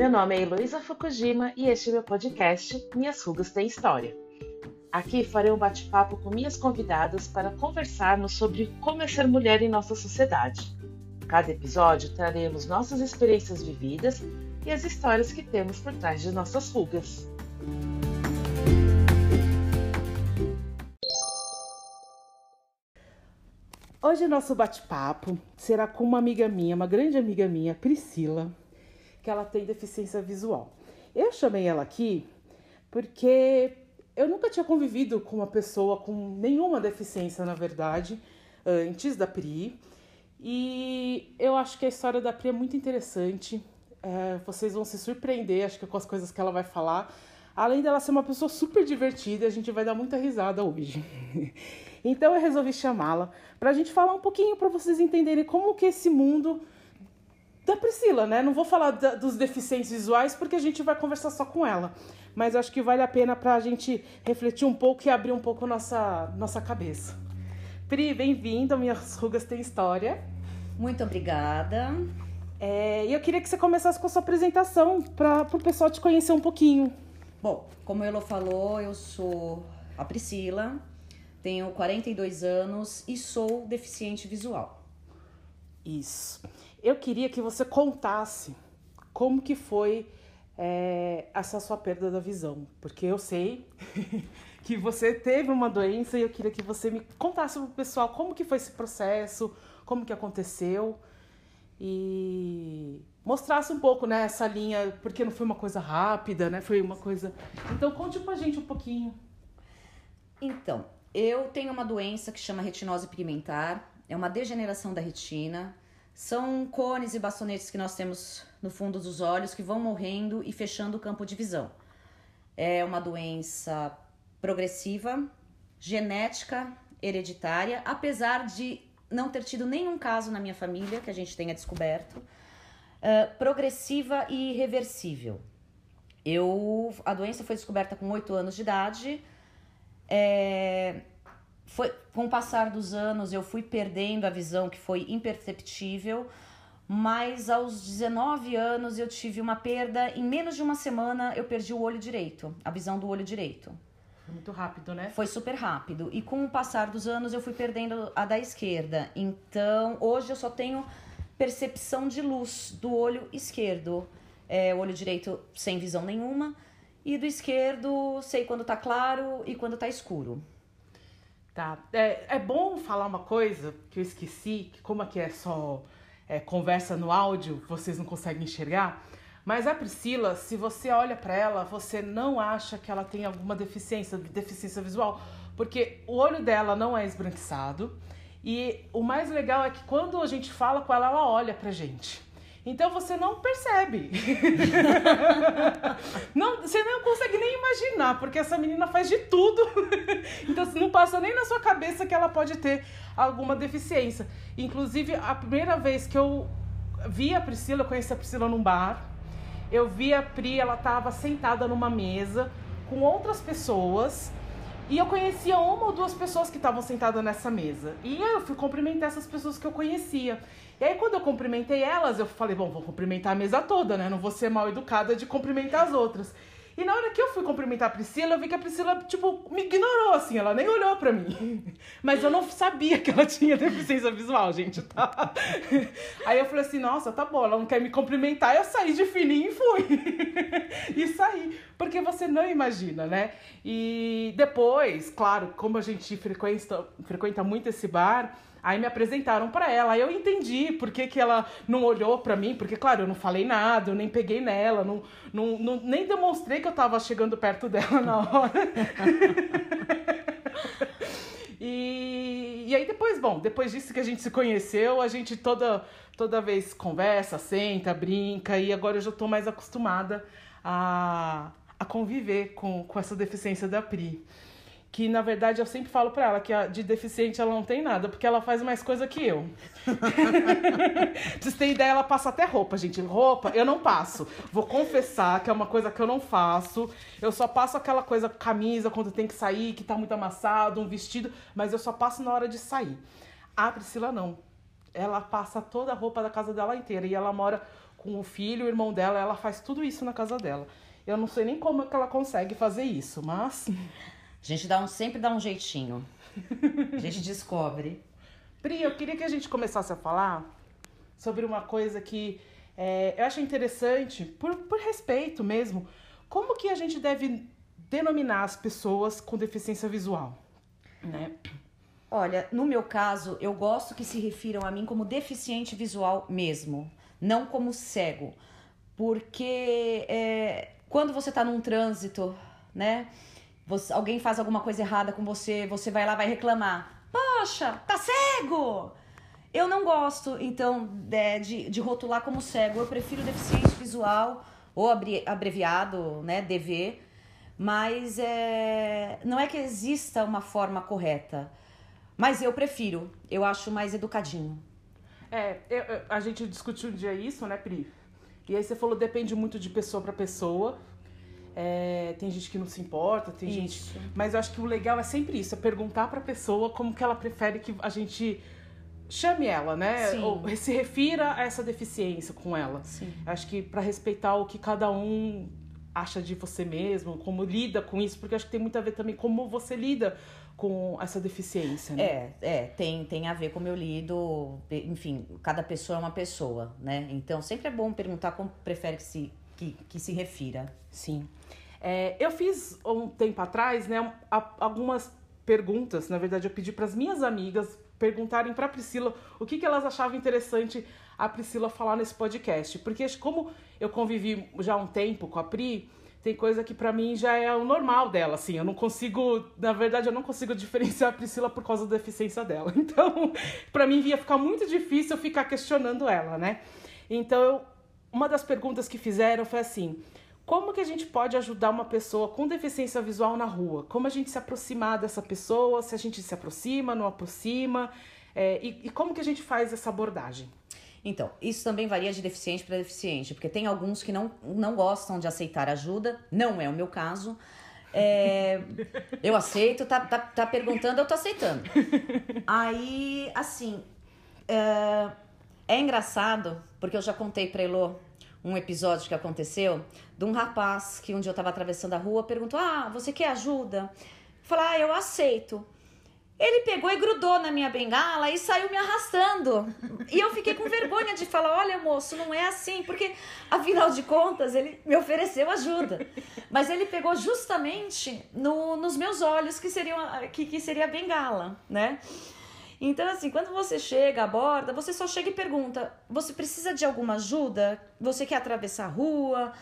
Meu nome é Heloísa Fukujima e este é meu podcast Minhas Rugas Têm História. Aqui farei um bate-papo com minhas convidadas para conversarmos sobre como é ser mulher em nossa sociedade. Cada episódio traremos nossas experiências vividas e as histórias que temos por trás de nossas rugas. Hoje nosso bate-papo será com uma amiga minha, uma grande amiga minha, Priscila, que ela tem deficiência visual. Eu chamei ela aqui porque eu nunca tinha convivido com uma pessoa com nenhuma deficiência, na verdade, antes da Pri. E eu acho que a história da Pri é muito interessante. É, vocês vão se surpreender, acho que com as coisas que ela vai falar. Além dela ser uma pessoa super divertida, a gente vai dar muita risada hoje. então eu resolvi chamá-la para a gente falar um pouquinho para vocês entenderem como que esse mundo da Priscila, né? Não vou falar da, dos deficientes visuais porque a gente vai conversar só com ela. Mas acho que vale a pena para a gente refletir um pouco e abrir um pouco nossa, nossa cabeça. Pri, bem-vinda. Minhas rugas têm história. Muito obrigada. É, e eu queria que você começasse com a sua apresentação para o pessoal te conhecer um pouquinho. Bom, como ela falou, eu sou a Priscila, tenho 42 anos e sou deficiente visual. Isso eu queria que você contasse como que foi é, essa sua perda da visão, porque eu sei que você teve uma doença e eu queria que você me contasse para o pessoal como que foi esse processo, como que aconteceu e mostrasse um pouco né, essa linha, porque não foi uma coisa rápida, né? Foi uma coisa. Então conte pra gente um pouquinho. Então, eu tenho uma doença que chama retinose pigmentar, é uma degeneração da retina são cones e bastonetes que nós temos no fundo dos olhos que vão morrendo e fechando o campo de visão. É uma doença progressiva, genética, hereditária, apesar de não ter tido nenhum caso na minha família que a gente tenha descoberto, uh, progressiva e irreversível. Eu, a doença foi descoberta com 8 anos de idade. É, foi com o passar dos anos eu fui perdendo a visão que foi imperceptível, mas aos 19 anos eu tive uma perda, em menos de uma semana eu perdi o olho direito, a visão do olho direito. Foi muito rápido, né? Foi super rápido. E com o passar dos anos eu fui perdendo a da esquerda. Então, hoje eu só tenho percepção de luz do olho esquerdo. É, o olho direito sem visão nenhuma. E do esquerdo, sei quando tá claro e quando tá escuro. Tá. É, é bom falar uma coisa que eu esqueci, que como aqui é só é, conversa no áudio, vocês não conseguem enxergar. Mas a Priscila, se você olha para ela, você não acha que ela tem alguma deficiência, deficiência visual, porque o olho dela não é esbranquiçado. E o mais legal é que quando a gente fala com ela, ela olha pra gente. Então você não percebe. não, você não consegue nem imaginar, porque essa menina faz de tudo. então não passa nem na sua cabeça que ela pode ter alguma deficiência. Inclusive, a primeira vez que eu vi a Priscila, eu conheci a Priscila num bar. Eu vi a Pri, ela estava sentada numa mesa com outras pessoas. E eu conhecia uma ou duas pessoas que estavam sentadas nessa mesa. E eu fui cumprimentar essas pessoas que eu conhecia. E aí, quando eu cumprimentei elas, eu falei, bom, vou cumprimentar a mesa toda, né? Não vou ser mal educada de cumprimentar as outras. E na hora que eu fui cumprimentar a Priscila, eu vi que a Priscila, tipo, me ignorou, assim, ela nem olhou pra mim. Mas eu não sabia que ela tinha deficiência visual, gente, tá? Aí eu falei assim, nossa, tá bom, ela não quer me cumprimentar, eu saí de fininho e fui. e saí, porque você não imagina, né? E depois, claro, como a gente frequenta, frequenta muito esse bar, Aí me apresentaram para ela, aí eu entendi por que, que ela não olhou para mim, porque, claro, eu não falei nada, eu nem peguei nela, não, não, não, nem demonstrei que eu tava chegando perto dela na hora. e, e aí depois, bom, depois disso que a gente se conheceu, a gente toda, toda vez conversa, senta, brinca, e agora eu já tô mais acostumada a, a conviver com, com essa deficiência da Pri que na verdade eu sempre falo para ela que a, de deficiente ela não tem nada, porque ela faz mais coisa que eu. vocês terem ideia, ela passa até roupa, gente. Roupa eu não passo. Vou confessar que é uma coisa que eu não faço. Eu só passo aquela coisa, camisa, quando tem que sair, que tá muito amassado, um vestido, mas eu só passo na hora de sair. A Priscila não. Ela passa toda a roupa da casa dela inteira e ela mora com o filho, o irmão dela, ela faz tudo isso na casa dela. Eu não sei nem como é que ela consegue fazer isso, mas. A gente dá um, sempre dá um jeitinho. A gente descobre. Pri, eu queria que a gente começasse a falar sobre uma coisa que é, eu acho interessante, por, por respeito mesmo, como que a gente deve denominar as pessoas com deficiência visual, né? Olha, no meu caso, eu gosto que se refiram a mim como deficiente visual mesmo, não como cego. Porque é, quando você está num trânsito, né? Você, alguém faz alguma coisa errada com você, você vai lá vai reclamar. Poxa, tá cego! Eu não gosto, então, de, de, de rotular como cego. Eu prefiro deficiente visual, ou abreviado, né, DV. Mas é, não é que exista uma forma correta. Mas eu prefiro, eu acho mais educadinho. É, eu, a gente discutiu um dia isso, né, Pri? E aí você falou depende muito de pessoa para pessoa. É, tem gente que não se importa, tem isso. gente. Mas eu acho que o legal é sempre isso, é perguntar pra pessoa como que ela prefere que a gente chame ela, né? Sim. Ou se refira a essa deficiência com ela. Sim. Acho que para respeitar o que cada um acha de você mesmo, como lida com isso, porque acho que tem muito a ver também como você lida com essa deficiência, né? É, é, tem, tem a ver como eu lido, enfim, cada pessoa é uma pessoa, né? Então sempre é bom perguntar como prefere que se, que, que se refira. Sim. É, eu fiz um tempo atrás, né, algumas perguntas, na verdade eu pedi para as minhas amigas perguntarem para Priscila o que, que elas achavam interessante a Priscila falar nesse podcast, porque como eu convivi já há um tempo com a Pri, tem coisa que para mim já é o normal dela, assim. Eu não consigo, na verdade, eu não consigo diferenciar a Priscila por causa da deficiência dela. Então, para mim ia ficar muito difícil ficar questionando ela, né? Então, eu, uma das perguntas que fizeram foi assim: como que a gente pode ajudar uma pessoa com deficiência visual na rua? Como a gente se aproximar dessa pessoa? Se a gente se aproxima, não aproxima? É, e, e como que a gente faz essa abordagem? Então, isso também varia de deficiente para deficiente, porque tem alguns que não, não gostam de aceitar ajuda, não é o meu caso. É, eu aceito, tá, tá, tá perguntando, eu tô aceitando. Aí, assim, é, é engraçado, porque eu já contei pra Elô um episódio que aconteceu de um rapaz que um dia eu tava atravessando a rua, perguntou: Ah, você quer ajuda? Falar, ah, eu aceito. Ele pegou e grudou na minha bengala e saiu me arrastando. E eu fiquei com vergonha de falar: olha, moço, não é assim, porque afinal de contas ele me ofereceu ajuda. Mas ele pegou justamente no, nos meus olhos, que, seriam, que, que seria a bengala, né? Então, assim, quando você chega, aborda, você só chega e pergunta: você precisa de alguma ajuda? Você quer atravessar a rua?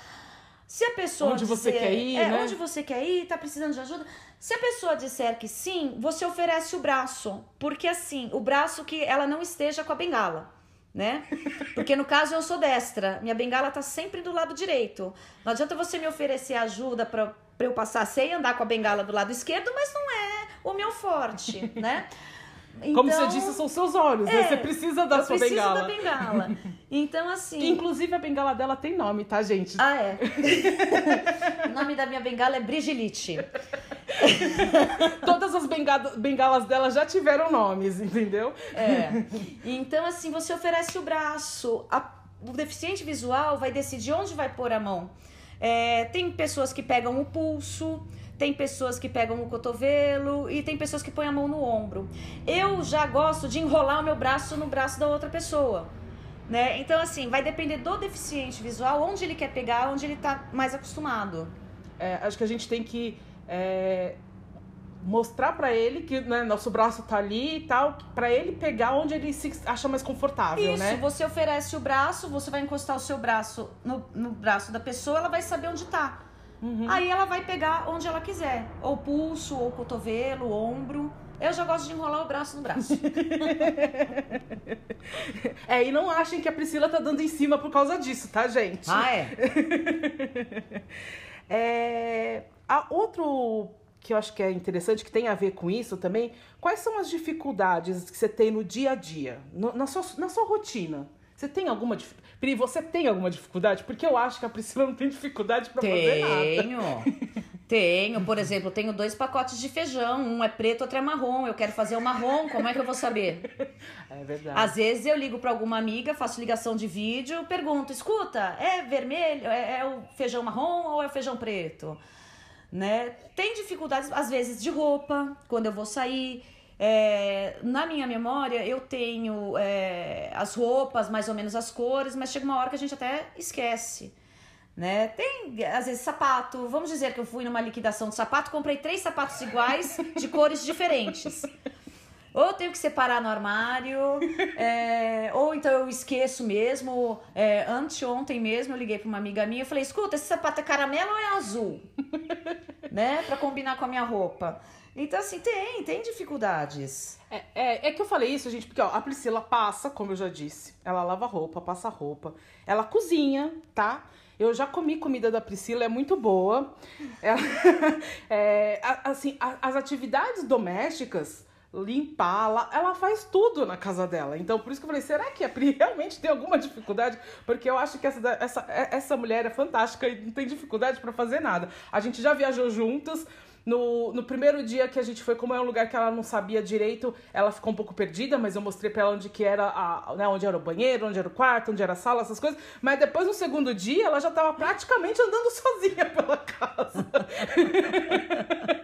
Se a pessoa. Onde você quer ir? É, né? onde você quer ir, tá precisando de ajuda. Se a pessoa disser que sim, você oferece o braço. Porque assim, o braço que ela não esteja com a bengala. Né? Porque no caso eu sou destra, minha bengala tá sempre do lado direito. Não adianta você me oferecer ajuda para eu passar sem andar com a bengala do lado esquerdo, mas não é o meu forte, né? Então, Como você disse, são seus olhos, é, né? Você precisa da sua bengala. da bengala. Então, assim. Que, inclusive, a bengala dela tem nome, tá, gente? Ah, é. o nome da minha bengala é Brigilite. Todas as bengalas dela já tiveram nomes, entendeu? É. Então, assim, você oferece o braço. A, o deficiente visual vai decidir onde vai pôr a mão. É, tem pessoas que pegam o pulso tem pessoas que pegam o cotovelo e tem pessoas que põem a mão no ombro. Eu já gosto de enrolar o meu braço no braço da outra pessoa. Né? Então, assim, vai depender do deficiente visual, onde ele quer pegar, onde ele está mais acostumado. É, acho que a gente tem que é, mostrar para ele que né, nosso braço tá ali e tal, para ele pegar onde ele se acha mais confortável, Isso, né? você oferece o braço, você vai encostar o seu braço no, no braço da pessoa, ela vai saber onde tá. Uhum. Aí ela vai pegar onde ela quiser, ou pulso, ou cotovelo, ombro. Eu já gosto de enrolar o braço no braço. é, e não achem que a Priscila tá dando em cima por causa disso, tá, gente? Ah, é? é a outro que eu acho que é interessante, que tem a ver com isso também, quais são as dificuldades que você tem no dia a dia, no, na, sua, na sua rotina? Você tem alguma dificuldade? Pri, você tem alguma dificuldade? Porque eu acho que a Priscila não tem dificuldade para fazer nada. Tenho. Tenho, por exemplo, tenho dois pacotes de feijão, um é preto, outro é marrom. Eu quero fazer o marrom, como é que eu vou saber? É verdade. Às vezes eu ligo para alguma amiga, faço ligação de vídeo, pergunto: escuta, é vermelho, é, é o feijão marrom ou é o feijão preto? Né? Tem dificuldades, às vezes, de roupa, quando eu vou sair. É, na minha memória, eu tenho é, as roupas, mais ou menos as cores, mas chega uma hora que a gente até esquece. Né? Tem, às vezes, sapato. Vamos dizer que eu fui numa liquidação de sapato, comprei três sapatos iguais, de cores diferentes. Ou eu tenho que separar no armário, é, ou então eu esqueço mesmo. É, anteontem mesmo eu liguei para uma amiga minha e falei: escuta, esse sapato é caramelo ou é azul? né? Para combinar com a minha roupa. Então, assim, tem, tem dificuldades. É, é, é, que eu falei isso, gente, porque ó, a Priscila passa, como eu já disse, ela lava roupa, passa roupa, ela cozinha, tá? Eu já comi comida da Priscila, é muito boa. Ela, é, assim, as atividades domésticas, limpar, ela, ela faz tudo na casa dela. Então, por isso que eu falei, será que a Pri realmente tem alguma dificuldade? Porque eu acho que essa, essa, essa mulher é fantástica e não tem dificuldade para fazer nada. A gente já viajou juntas, no, no primeiro dia que a gente foi, como é um lugar que ela não sabia direito, ela ficou um pouco perdida, mas eu mostrei pra ela onde que era a, né, onde era o banheiro, onde era o quarto, onde era a sala, essas coisas. Mas depois, no segundo dia, ela já tava praticamente andando sozinha pela casa.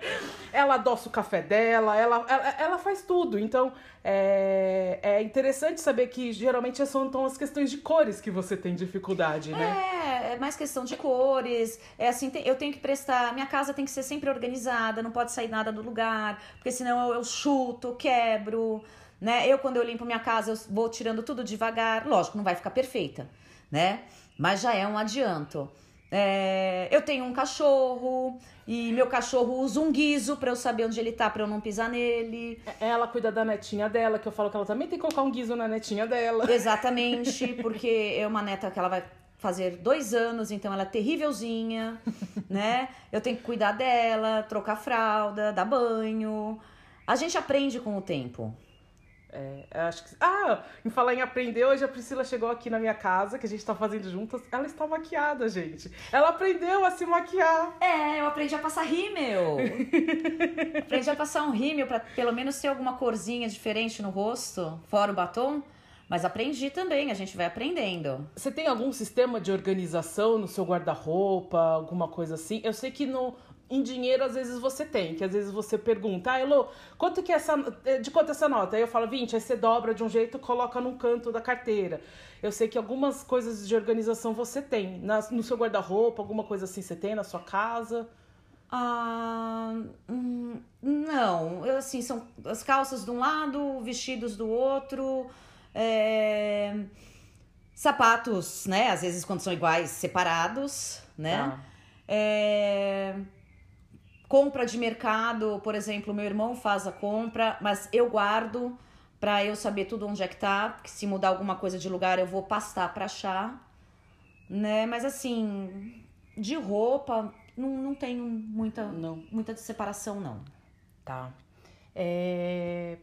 ela adoça o café dela, ela, ela, ela faz tudo. Então, é, é interessante saber que geralmente são então, as questões de cores que você tem dificuldade, né? É, é mais questão de cores. É assim, eu tenho que prestar. Minha casa tem que ser sempre organizada, não pode sair nada do lugar, porque senão eu, eu chuto, quebro. Né? Eu, quando eu limpo minha casa, eu vou tirando tudo devagar. Lógico, não vai ficar perfeita, né? Mas já é um adianto. É, eu tenho um cachorro e meu cachorro usa um guiso para eu saber onde ele tá, para eu não pisar nele. Ela cuida da netinha dela, que eu falo que ela também tem que colocar um guiso na netinha dela. Exatamente, porque é uma neta que ela vai fazer dois anos, então ela é terrívelzinha, né? Eu tenho que cuidar dela, trocar fralda, dar banho. A gente aprende com o tempo. É, acho que. Ah, em falar em aprender, hoje a Priscila chegou aqui na minha casa, que a gente tá fazendo juntas. Ela está maquiada, gente. Ela aprendeu a se maquiar. É, eu aprendi a passar rímel. aprendi a passar um rímel pra pelo menos ter alguma corzinha diferente no rosto, fora o batom. Mas aprendi também, a gente vai aprendendo. Você tem algum sistema de organização no seu guarda-roupa, alguma coisa assim? Eu sei que no, em dinheiro às vezes você tem, que às vezes você pergunta, ah, Elô, quanto que é essa, eh, de quanto é essa nota? Aí eu falo 20, aí você dobra de um jeito coloca num canto da carteira. Eu sei que algumas coisas de organização você tem, na, no seu guarda-roupa, alguma coisa assim você tem na sua casa? Ah, hum, não, eu, assim, são as calças de um lado, vestidos do outro, é, sapatos, né, às vezes quando são iguais, separados, né, ah. é, compra de mercado, por exemplo, meu irmão faz a compra, mas eu guardo para eu saber tudo onde é que tá, que se mudar alguma coisa de lugar eu vou pastar para achar, né? Mas assim, de roupa não, não tenho muita não. muita separação não. Tá. É...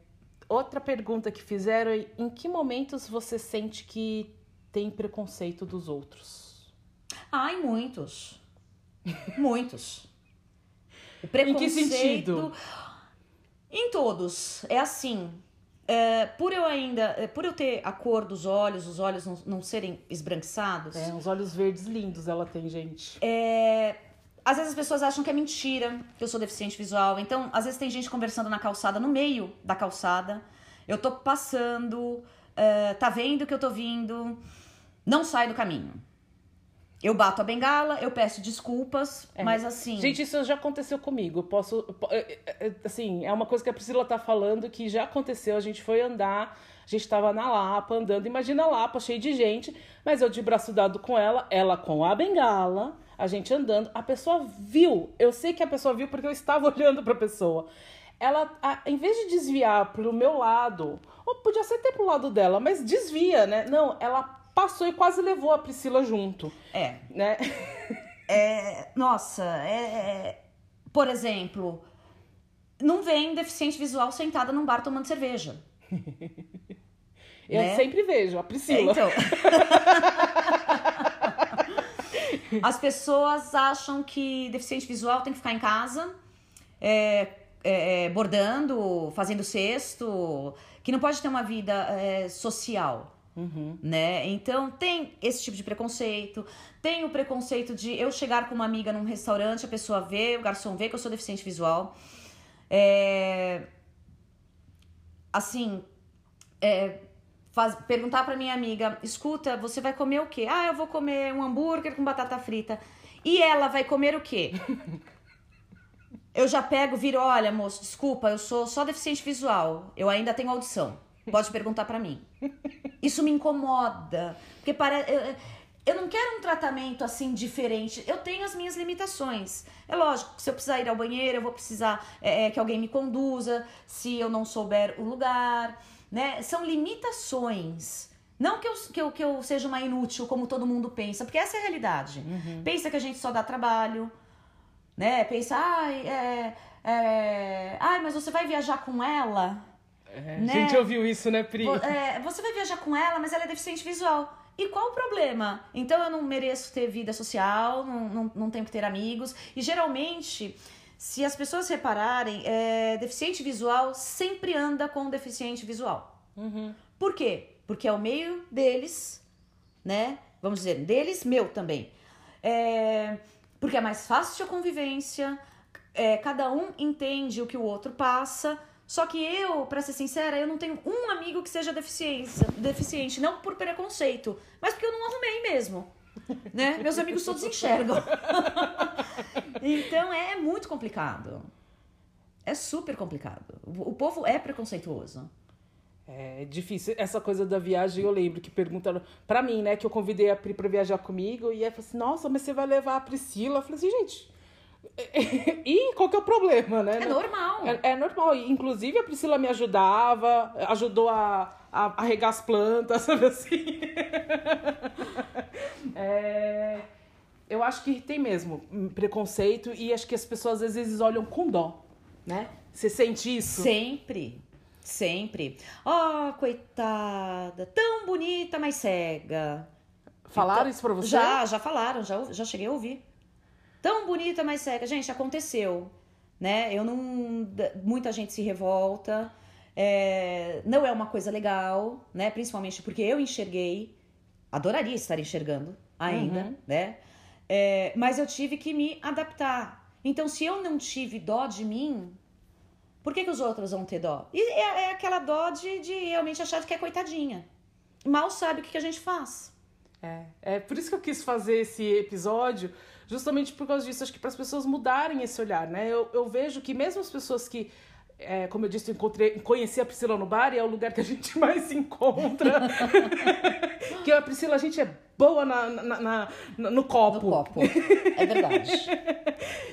Outra pergunta que fizeram é em que momentos você sente que tem preconceito dos outros? Ai, muitos. muitos. O preconceito. Em que sentido? Em todos. É assim. É, por eu ainda, é, por eu ter a cor dos olhos, os olhos não, não serem esbranquiçados. É, uns olhos verdes lindos ela tem, gente. É, às vezes as pessoas acham que é mentira que eu sou deficiente visual. Então, às vezes tem gente conversando na calçada, no meio da calçada. Eu tô passando, é, tá vendo que eu tô vindo, não sai do caminho. Eu bato a bengala, eu peço desculpas, é. mas assim. Gente, isso já aconteceu comigo. Eu posso. Assim, é uma coisa que a Priscila tá falando que já aconteceu. A gente foi andar, a gente tava na Lapa andando. Imagina a Lapa, cheio de gente, mas eu de braço dado com ela, ela com a bengala, a gente andando. A pessoa viu. Eu sei que a pessoa viu porque eu estava olhando pra pessoa. Ela, a, em vez de desviar pro meu lado, ou podia ser até pro lado dela, mas desvia, né? Não, ela passou e quase levou a Priscila junto. É. Né? É, nossa, é, é, por exemplo, não vem deficiente visual sentada num bar tomando cerveja. Eu né? sempre vejo a Priscila. É, então. As pessoas acham que deficiente visual tem que ficar em casa, é, é, é, bordando, fazendo cesto, que não pode ter uma vida é, social. Uhum. Né? Então tem esse tipo de preconceito. Tem o preconceito de eu chegar com uma amiga num restaurante, a pessoa vê, o garçom vê que eu sou deficiente visual. É... Assim, é, faz, perguntar para minha amiga: escuta, você vai comer o quê? Ah, eu vou comer um hambúrguer com batata frita. E ela vai comer o quê? eu já pego, viro: olha, moço, desculpa, eu sou só deficiente visual, eu ainda tenho audição. Pode perguntar para mim. Isso me incomoda, porque para eu, eu não quero um tratamento assim diferente. Eu tenho as minhas limitações. É lógico se eu precisar ir ao banheiro, eu vou precisar é, que alguém me conduza. Se eu não souber o lugar, né? São limitações. Não que eu, que, eu, que eu seja uma inútil, como todo mundo pensa, porque essa é a realidade. Uhum. Pensa que a gente só dá trabalho, né? Pensa, ai, é, é, ai, mas você vai viajar com ela? É, Né? A gente ouviu isso, né, Pri? É, você vai viajar com ela, mas ela é deficiente visual. E qual o problema? Então eu não mereço ter vida social, não, não, não tenho que ter amigos. E geralmente, se as pessoas repararem, é, deficiente visual sempre anda com deficiente visual. Uhum. Por quê? Porque é o meio deles, né? Vamos dizer, deles, meu também. É, porque é mais fácil a convivência, é, cada um entende o que o outro passa. Só que eu, pra ser sincera, eu não tenho um amigo que seja deficiência, deficiente, não por preconceito, mas porque eu não arrumei mesmo. Né? Meus amigos todos enxergam. então é muito complicado. É super complicado. O povo é preconceituoso. É difícil. Essa coisa da viagem, eu lembro que perguntaram pra mim, né? Que eu convidei a Pri pra viajar comigo. E ela falou assim: Nossa, mas você vai levar a Priscila? Eu falei assim: Gente. e qual que é o problema, né? É normal. É, é normal. Inclusive, a Priscila me ajudava, ajudou a, a, a regar as plantas, sabe assim? É, eu acho que tem mesmo um preconceito e acho que as pessoas às vezes olham com dó, né? Você sente isso? Sempre. Sempre. Oh, coitada. Tão bonita, mas cega. Falaram Então, isso pra você? Já, já falaram, já, já cheguei a ouvir. Tão bonita, mas cega. Gente, aconteceu. Né? Eu não. Muita gente se revolta. É, não é uma coisa legal, né? Principalmente porque eu enxerguei. Adoraria estar enxergando ainda, Uhum. né? É, mas eu tive que me adaptar. Então, se eu não tive dó de mim, por que, que os outros vão ter dó? E é, é aquela dó de, de realmente achar que é coitadinha. Mal sabe o que, que a gente faz. É, é por isso que eu quis fazer esse episódio, justamente por causa disso. Acho que para as pessoas mudarem esse olhar, né? Eu, eu vejo que mesmo as pessoas que, é, como eu disse, eu encontrei, conheci a Priscila no bar e é o lugar que a gente mais se encontra. que a Priscila, a gente é boa na, na- na- no copo. No copo. É verdade.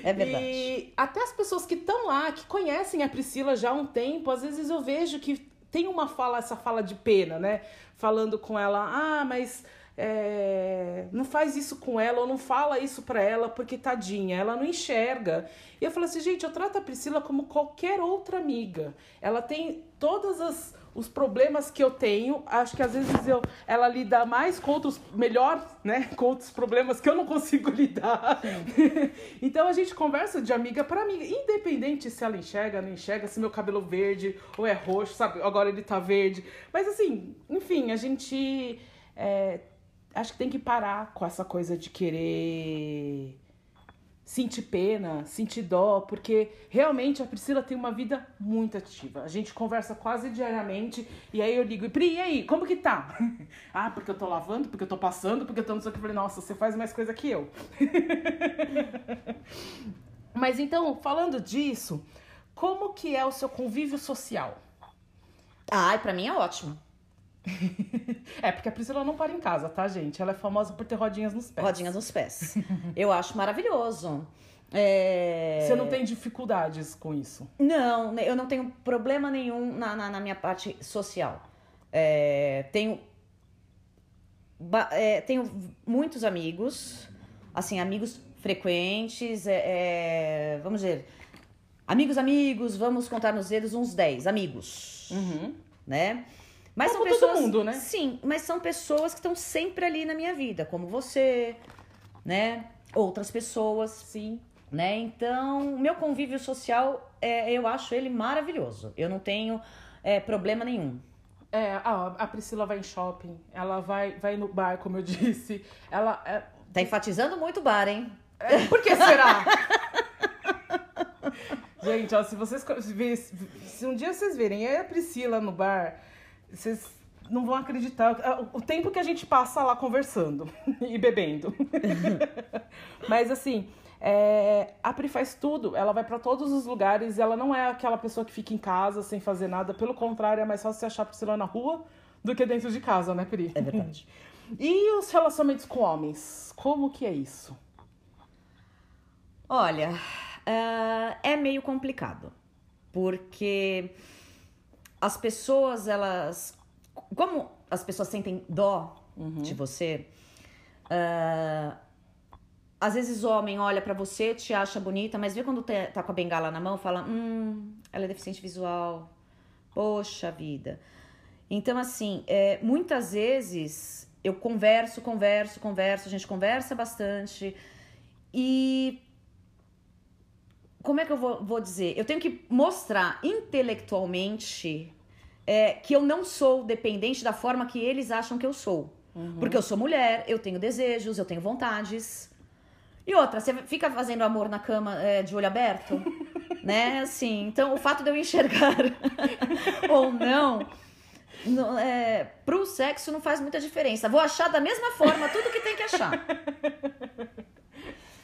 É verdade. E até as pessoas que estão lá, que conhecem a Priscila já há um tempo, às vezes eu vejo que tem uma fala, essa fala de pena, né? Falando com ela, ah, mas é, não faz isso com ela, ou não fala isso pra ela, porque tadinha, ela não enxerga. E eu falo assim, gente, eu trato a Priscila como qualquer outra amiga. Ela tem todas as os problemas que eu tenho, acho que às vezes eu, ela lida mais com outros, melhor, né, com outros problemas que eu não consigo lidar. então a gente conversa de amiga para amiga, independente se ela enxerga, não enxerga, se meu cabelo verde ou é roxo, sabe? Agora ele tá verde. Mas assim, enfim, a gente é, acho que tem que parar com essa coisa de querer sentir pena, sentir dó, porque realmente a Priscila tem uma vida muito ativa. A gente conversa quase diariamente e aí eu ligo, e Pri, e aí, como que tá? ah, porque eu tô lavando, porque eu tô passando, porque eu tô não sei o que. Eu falei, nossa, você faz mais coisa que eu. Mas então, falando disso, como que é o seu convívio social? Ai, pra mim é ótimo. É, porque a Priscila não para em casa, tá, gente? Ela é famosa por ter rodinhas nos pés. Rodinhas nos pés. Eu acho maravilhoso. É... Você não tem dificuldades com isso? Não, né, eu não tenho problema nenhum na, na, na minha parte social. É, tenho, é, tenho muitos amigos, assim, amigos frequentes, é, é, vamos dizer, amigos, amigos, vamos contar nos dedos uns 10 amigos, Uhum. né? Mas Como são todo pessoas, mundo, né? Sim, mas são pessoas que estão sempre ali na minha vida, como você, né? Outras pessoas. Sim. Né? Então, meu convívio social, é, eu acho ele maravilhoso. Eu não tenho é, problema nenhum. É, a, a Priscila vai em shopping, ela vai, vai no bar, como eu disse. Ela. É... Tá enfatizando muito o bar, hein? É, por que será? Gente, ó, se vocês. Se um dia vocês verem a Priscila no bar, vocês não vão acreditar o tempo que a gente passa lá conversando e bebendo. Mas assim, é, a Pri faz tudo, ela vai para todos os lugares, ela não é aquela pessoa que fica em casa sem fazer nada, pelo contrário, é mais fácil você achar a Priscila na rua do que dentro de casa, né, Pri? É verdade. E os relacionamentos com homens, como que é isso? Olha, uh, é meio complicado, porque as pessoas, elas. Como as pessoas sentem dó uhum. de você, uh, às vezes o homem olha para você, te acha bonita, mas vê quando tá com a bengala na mão, fala: Hum, ela é deficiente visual. Poxa vida. Então, assim, é, muitas vezes eu converso, converso, converso, a gente conversa bastante. E. Como é que eu vou, vou dizer? Eu tenho que mostrar intelectualmente é, que eu não sou dependente da forma que eles acham que eu sou. Uhum. Porque eu sou mulher, eu tenho desejos, eu tenho vontades. E outra, você fica fazendo amor na cama é, de olho aberto, né? Assim, então o fato de eu enxergar ou não, no, é, pro sexo não faz muita diferença. Vou achar da mesma forma tudo que tem que achar.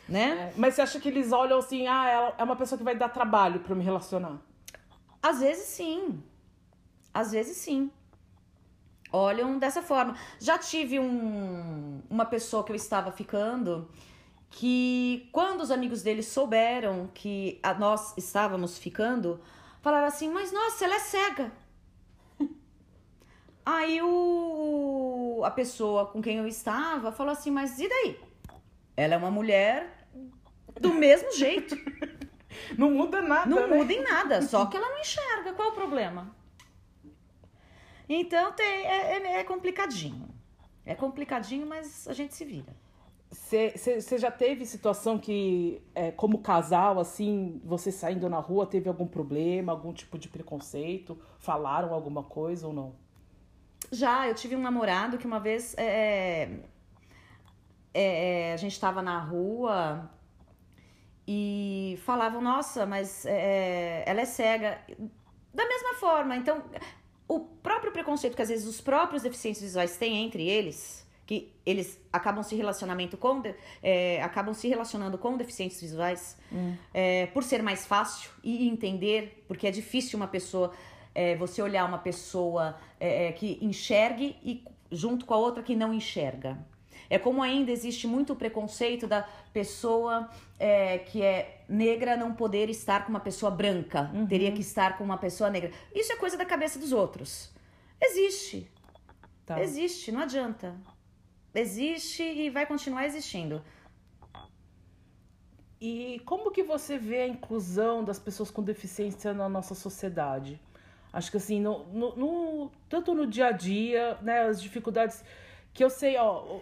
né? É, mas você acha que eles olham assim, ah, ela é uma pessoa que vai dar trabalho para me relacionar? Às vezes sim. Às vezes sim. Olham dessa forma. Já tive um, uma pessoa que eu estava ficando que quando os amigos dele souberam que a, nós estávamos ficando, falaram assim: Mas nossa, ela é cega. Aí o, a pessoa com quem eu estava falou assim: Mas e daí? Ela é uma mulher do mesmo jeito. Não muda nada. Não né? muda em nada, só que ela não enxerga. Qual o problema? Então tem, é, é, é complicadinho. É complicadinho, mas a gente se vira. Você já teve situação que, é, como casal, assim, você saindo na rua, teve algum problema, algum tipo de preconceito? Falaram alguma coisa ou não? Já, eu tive um namorado que uma vez é, é, é a gente estava na rua e falavam, nossa, mas é, ela é cega. Da mesma forma, então, o próprio preconceito que às vezes os próprios deficientes visuais têm entre eles que eles acabam se relacionamento com é, acabam se relacionando com deficientes visuais hum. é, por ser mais fácil e entender porque é difícil uma pessoa é, você olhar uma pessoa é, é, que enxergue e junto com a outra que não enxerga é como ainda existe muito preconceito da pessoa é, que é negra não poder estar com uma pessoa branca uhum. teria que estar com uma pessoa negra isso é coisa da cabeça dos outros existe tá. existe não adianta existe e vai continuar existindo. E como que você vê a inclusão das pessoas com deficiência na nossa sociedade? Acho que assim, no, no, no, tanto no dia a dia, né, as dificuldades que eu sei, ó,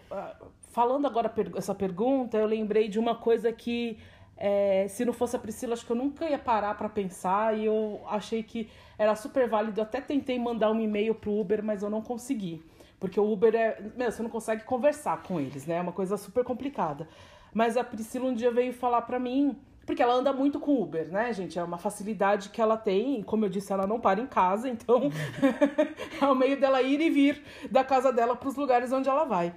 falando agora essa pergunta, eu lembrei de uma coisa que é, se não fosse a Priscila, acho que eu nunca ia parar para pensar e eu achei que era super válido. Eu até tentei mandar um e-mail pro Uber, mas eu não consegui. Porque o Uber é. Meu, você não consegue conversar com eles, né? É uma coisa super complicada. Mas a Priscila um dia veio falar pra mim. Porque ela anda muito com Uber, né, gente? É uma facilidade que ela tem. E como eu disse, ela não para em casa, então é o meio dela ir e vir da casa dela para os lugares onde ela vai.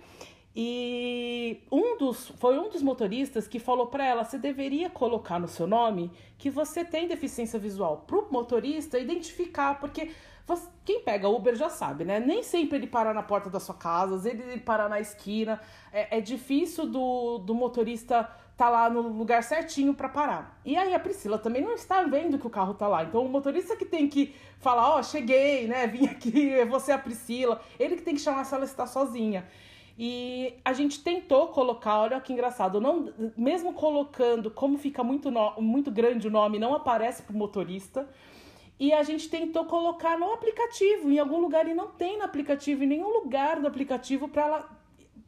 E um dos foi um dos motoristas que falou para ela: você deveria colocar no seu nome que você tem deficiência visual, para o motorista identificar, porque você, quem pega Uber já sabe, né? Nem sempre ele para na porta da sua casa, às vezes ele para na esquina. É, é difícil do, do motorista tá lá no lugar certinho para parar. E aí a Priscila também não está vendo que o carro tá lá. Então o motorista que tem que falar, ó, oh, cheguei, né? Vim aqui, você é a Priscila. Ele que tem que chamar se ela está sozinha. E a gente tentou colocar, olha que engraçado, não, mesmo colocando, como fica muito, no, muito grande o nome, não aparece pro motorista. E a gente tentou colocar no aplicativo, em algum lugar, e não tem no aplicativo, em nenhum lugar do aplicativo para ela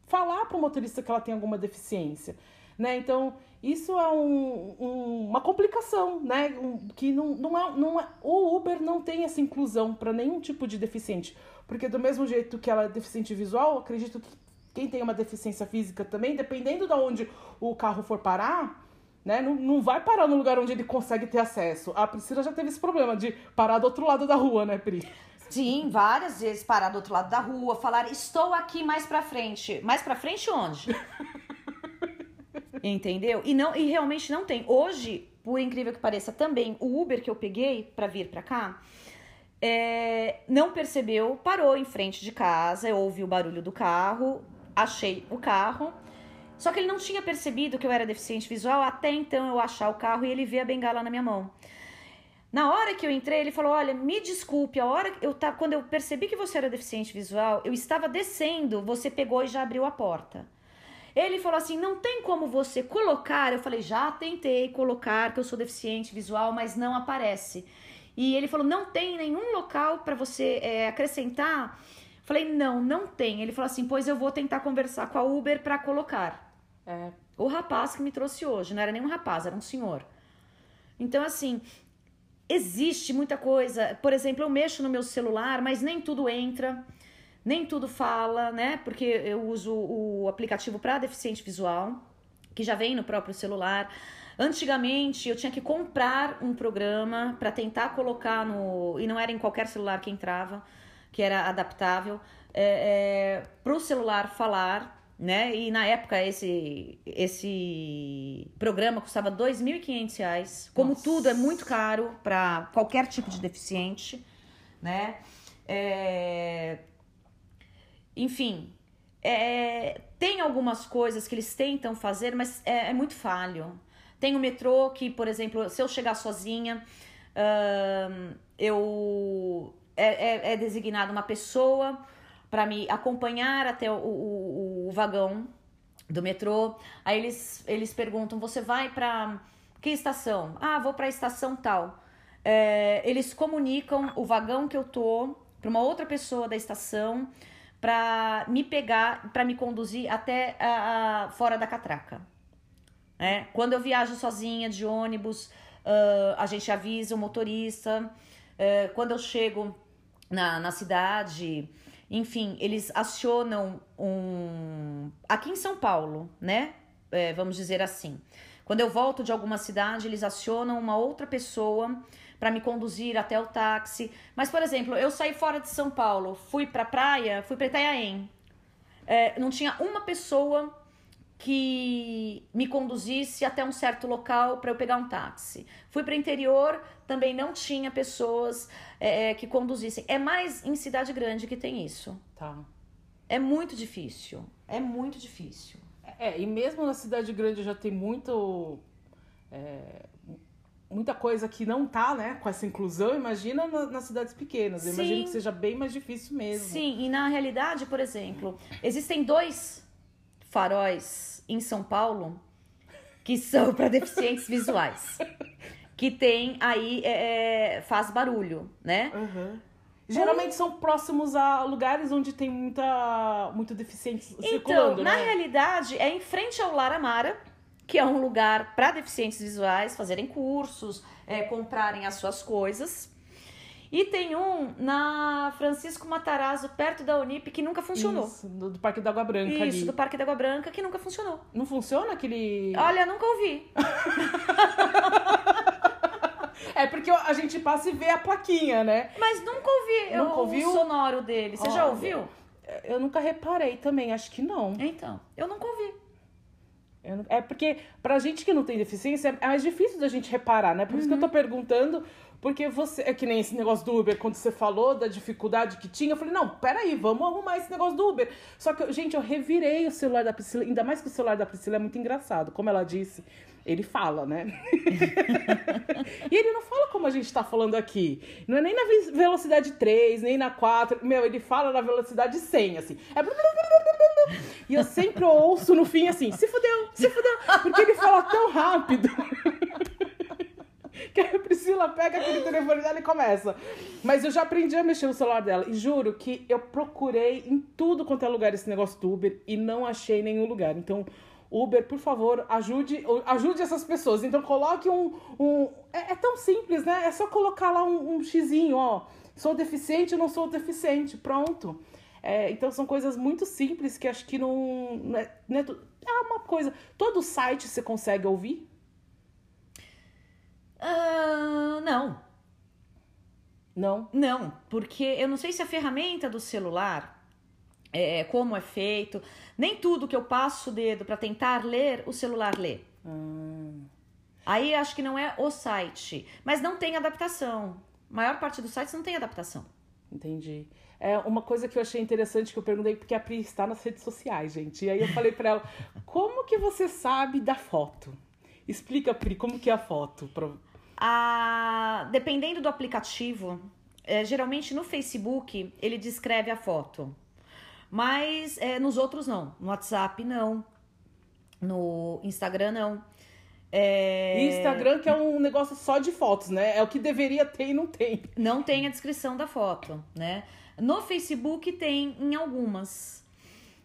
falar para o motorista que ela tem alguma deficiência, né? Então, isso é um, um, uma complicação, né? Um, que não, não, é, não é. O Uber não tem essa inclusão para nenhum tipo de deficiente. Porque, do mesmo jeito que ela é deficiente visual, acredito que quem tem uma deficiência física também, dependendo de onde o carro for parar, né, não, não vai parar no lugar onde ele consegue ter acesso. A Priscila já teve esse problema de parar do outro lado da rua, né, Pri? Sim, várias vezes parar do outro lado da rua, falar estou aqui mais pra frente. Mais pra frente onde? Entendeu? E não e realmente não tem. Hoje, por incrível que pareça, também o Uber que eu peguei para vir para cá, é, não percebeu, parou em frente de casa, eu ouvi o barulho do carro, achei o carro. Só que ele não tinha percebido que eu era deficiente visual até então eu achar o carro e ele ver a bengala na minha mão. Na hora que eu entrei, ele falou: Olha, me desculpe, a hora eu tá, quando eu percebi que você era deficiente visual, eu estava descendo, você pegou e já abriu a porta. Ele falou assim: não tem como você colocar. Eu falei: já tentei colocar que eu sou deficiente visual, mas não aparece. E ele falou: não tem nenhum local para você é, acrescentar. Falei: não, não tem. Ele falou assim: pois eu vou tentar conversar com a Uber para colocar. É. O rapaz que me trouxe hoje, não era nem um rapaz, era um senhor. Então, assim, existe muita coisa. Por exemplo, eu mexo no meu celular, mas nem tudo entra nem tudo fala, né? Porque eu uso o aplicativo para deficiente visual, que já vem no próprio celular. Antigamente eu tinha que comprar um programa para tentar colocar no. E não era em qualquer celular que entrava, que era adaptável, é, é, para o celular falar, né? E na época esse, esse programa custava R$ 2.500. Como Nossa. tudo é muito caro para qualquer tipo de deficiente, né? É, enfim, é, tem algumas coisas que eles tentam fazer, mas é, é, muito falho. Tem o metrô que, por exemplo, se eu chegar sozinha, eu é, é, é designada uma pessoa para me acompanhar até o, o, o, vagão do metrô. Aí eles, eles perguntam: você vai para que estação? Ah, vou para a estação tal. É, eles comunicam o vagão que eu tô para uma outra pessoa da estação para me pegar, para me conduzir até a, a, fora da catraca. É, quando eu viajo sozinha de ônibus, uh, a gente avisa o motorista. Uh, quando eu chego na, na cidade, enfim, eles acionam um. Aqui em São Paulo, né? É, vamos dizer assim. Quando eu volto de alguma cidade, eles acionam uma outra pessoa para me conduzir até o táxi. Mas, por exemplo, eu saí fora de São Paulo, fui pra praia, fui pra Itanhaém. É, não tinha uma pessoa que me conduzisse até um certo local para eu pegar um táxi. Fui para o interior, também não tinha pessoas é, é, que conduzissem. É mais em cidade grande que tem isso. Tá. É muito difícil. É muito difícil. É, e mesmo na cidade grande já tem muito. É, muita coisa que não tá, né, com essa inclusão, imagina na, nas cidades pequenas. Eu Sim. imagino que seja bem mais difícil mesmo. Sim, e na realidade, por exemplo, existem dois faróis em São Paulo que são para deficientes visuais. Que tem aí, é, é, faz barulho, né? Uhum. Geralmente são próximos a lugares onde tem muita, muito deficientes então, circulando, na né? realidade, é em frente ao Lar Amara, que é um lugar para deficientes visuais fazerem cursos, é, comprarem as suas coisas. E tem um na Francisco Matarazzo, perto da Unip, que nunca funcionou. Isso, do, do Parque da Água Branca Isso, ali. do Parque da Água Branca, que nunca funcionou. Não funciona aquele... Olha, nunca ouvi. é porque a gente passa e vê a plaquinha, né? Mas nunca ouvi nunca o, ouviu? o sonoro dele. Você já ouviu? Eu nunca reparei também, acho que não. Então, eu nunca ouvi. É porque pra gente que não tem deficiência é mais difícil da gente reparar, né? Por uhum. isso que eu tô uhum. perguntando, porque você. É que nem esse negócio do Uber, quando você falou da dificuldade que tinha, eu falei, não, peraí, vamos arrumar esse negócio do Uber. Só que, gente, eu revirei o celular da Priscila, ainda mais que o celular da Priscila é muito engraçado. Como ela disse, ele fala, né? e ele não fala como a gente tá falando aqui. Não é nem na velocidade 3, nem na 4. Meu, ele fala na velocidade 100, assim. É... E eu sempre ouço no fim assim, se fudeu, se fudeu. Porque ele fala tão rápido. que a Priscila pega aquele telefone dela e começa. Mas eu já aprendi a mexer no celular dela. E juro que eu procurei em tudo quanto é lugar esse negócio do Uber e não achei nenhum lugar. Então, Uber, por favor, ajude, ajude essas pessoas. Então, coloque um. um é, é tão simples, né? É só colocar lá um, um xizinho, ó. Sou deficiente, não sou deficiente. Pronto. É, então são coisas muito simples que acho que não, não, é, não é, é, uma coisa. Todo site você consegue ouvir? Uh, não. Não? Não, porque eu não sei se a ferramenta do celular, é, como é feito, nem tudo que eu passo o dedo para tentar ler, o celular lê. Hum. Aí acho que não é o site, mas não tem adaptação. A maior parte dos sites não tem adaptação. Entendi. É uma coisa que eu achei interessante que eu perguntei, porque a Pri está nas redes sociais, gente. E aí eu falei para ela, como que você sabe da foto? Explica, Pri, como que é a foto? A... Dependendo do aplicativo, é, geralmente no Facebook ele descreve a foto. Mas é, nos outros não. No WhatsApp não. No Instagram não. É... Instagram que é um negócio só de fotos, né? É o que deveria ter e não tem. Não tem a descrição da foto, né? No Facebook tem em algumas.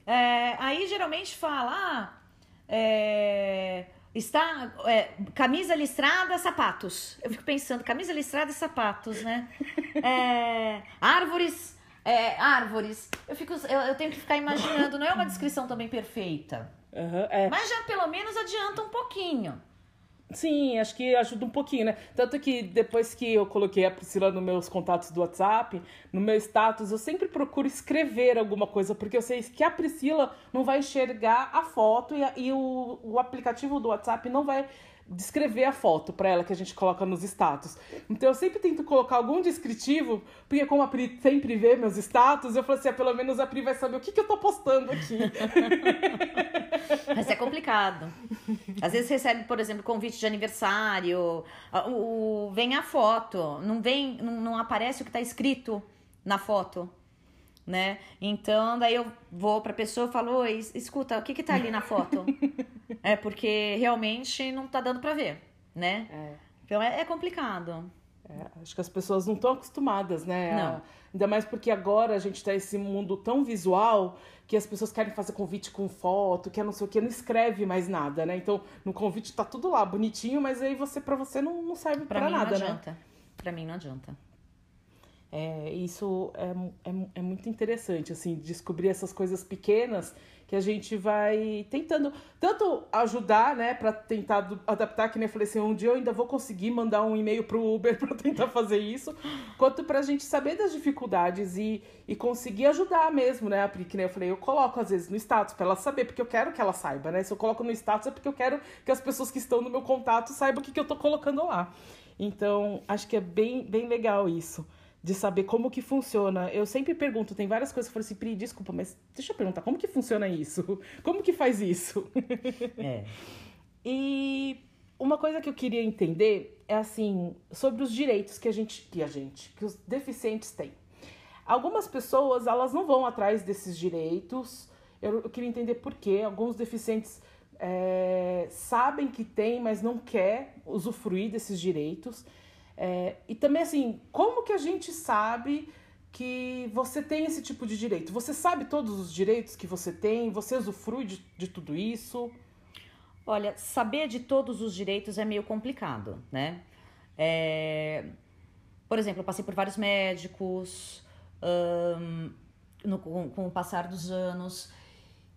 É, aí geralmente fala, ah, é, está é, camisa listrada, sapatos. Eu fico pensando, camisa listrada e sapatos, né? É, árvores, é, árvores. Eu, fico, eu, eu, tenho que ficar imaginando, não é uma descrição também perfeita. Uhum, mas já pelo menos adianta um pouquinho. Sim, acho que ajuda um pouquinho, né? Tanto que depois que eu coloquei a Priscila nos meus contatos do WhatsApp, no meu status, eu sempre procuro escrever alguma coisa, porque eu sei que a Priscila não vai enxergar a foto e, a, e o, o aplicativo do WhatsApp não vai descrever a foto para ela que a gente coloca nos status. Então eu sempre tento colocar algum descritivo, porque como a Pri sempre vê meus status, eu falo assim, ah, pelo menos a Pri vai saber o que, que eu tô postando aqui. Mas é complicado. Às vezes recebe, por exemplo, convite de aniversário, o, o vem a foto, não vem, não, não aparece o que está escrito na foto né? Então, daí eu vou pra pessoa e falo, Oi, escuta, o que que tá ali na foto? é porque realmente não tá dando pra ver, né? É. Então é, é complicado. É, acho que as pessoas não estão acostumadas, né? Não. A, ainda mais porque agora a gente tá nesse mundo tão visual que as pessoas querem fazer convite com foto, que é não sei o que, não escreve mais nada, né? Então, no convite tá tudo lá, bonitinho, mas aí você para você não, não serve mim nada, não né? adianta. né? Pra mim não adianta. É, isso é, é, é, muito interessante, assim, descobrir essas coisas pequenas que a gente vai tentando tanto ajudar, né, para tentar adaptar, que nem eu falei assim, um dia eu ainda vou conseguir mandar um e-mail pro Uber para tentar fazer isso, quanto pra gente saber das dificuldades e, e conseguir ajudar mesmo, né, que nem eu falei, eu coloco às vezes no status para ela saber, porque eu quero que ela saiba, né, se eu coloco no status é porque eu quero que as pessoas que estão no meu contato saibam o que, que eu tô colocando lá. Então, acho que é bem, bem legal isso de saber como que funciona. Eu sempre pergunto, tem várias coisas que eu falo assim, Pri, desculpa, mas deixa eu perguntar, como que funciona isso? Como que faz isso? É. e uma coisa que eu queria entender é assim, sobre os direitos que a gente, que a gente, que os deficientes têm. Algumas pessoas, elas não vão atrás desses direitos. Eu, eu queria entender por quê. Alguns deficientes é, sabem que tem, mas não quer usufruir desses direitos. É, e também, assim, como que a gente sabe que você tem esse tipo de direito? Você sabe todos os direitos que você tem? Você usufrui de, de tudo isso? Olha, saber de todos os direitos é meio complicado, né? É... Por exemplo, eu passei por vários médicos um, no, com, com, o passar dos anos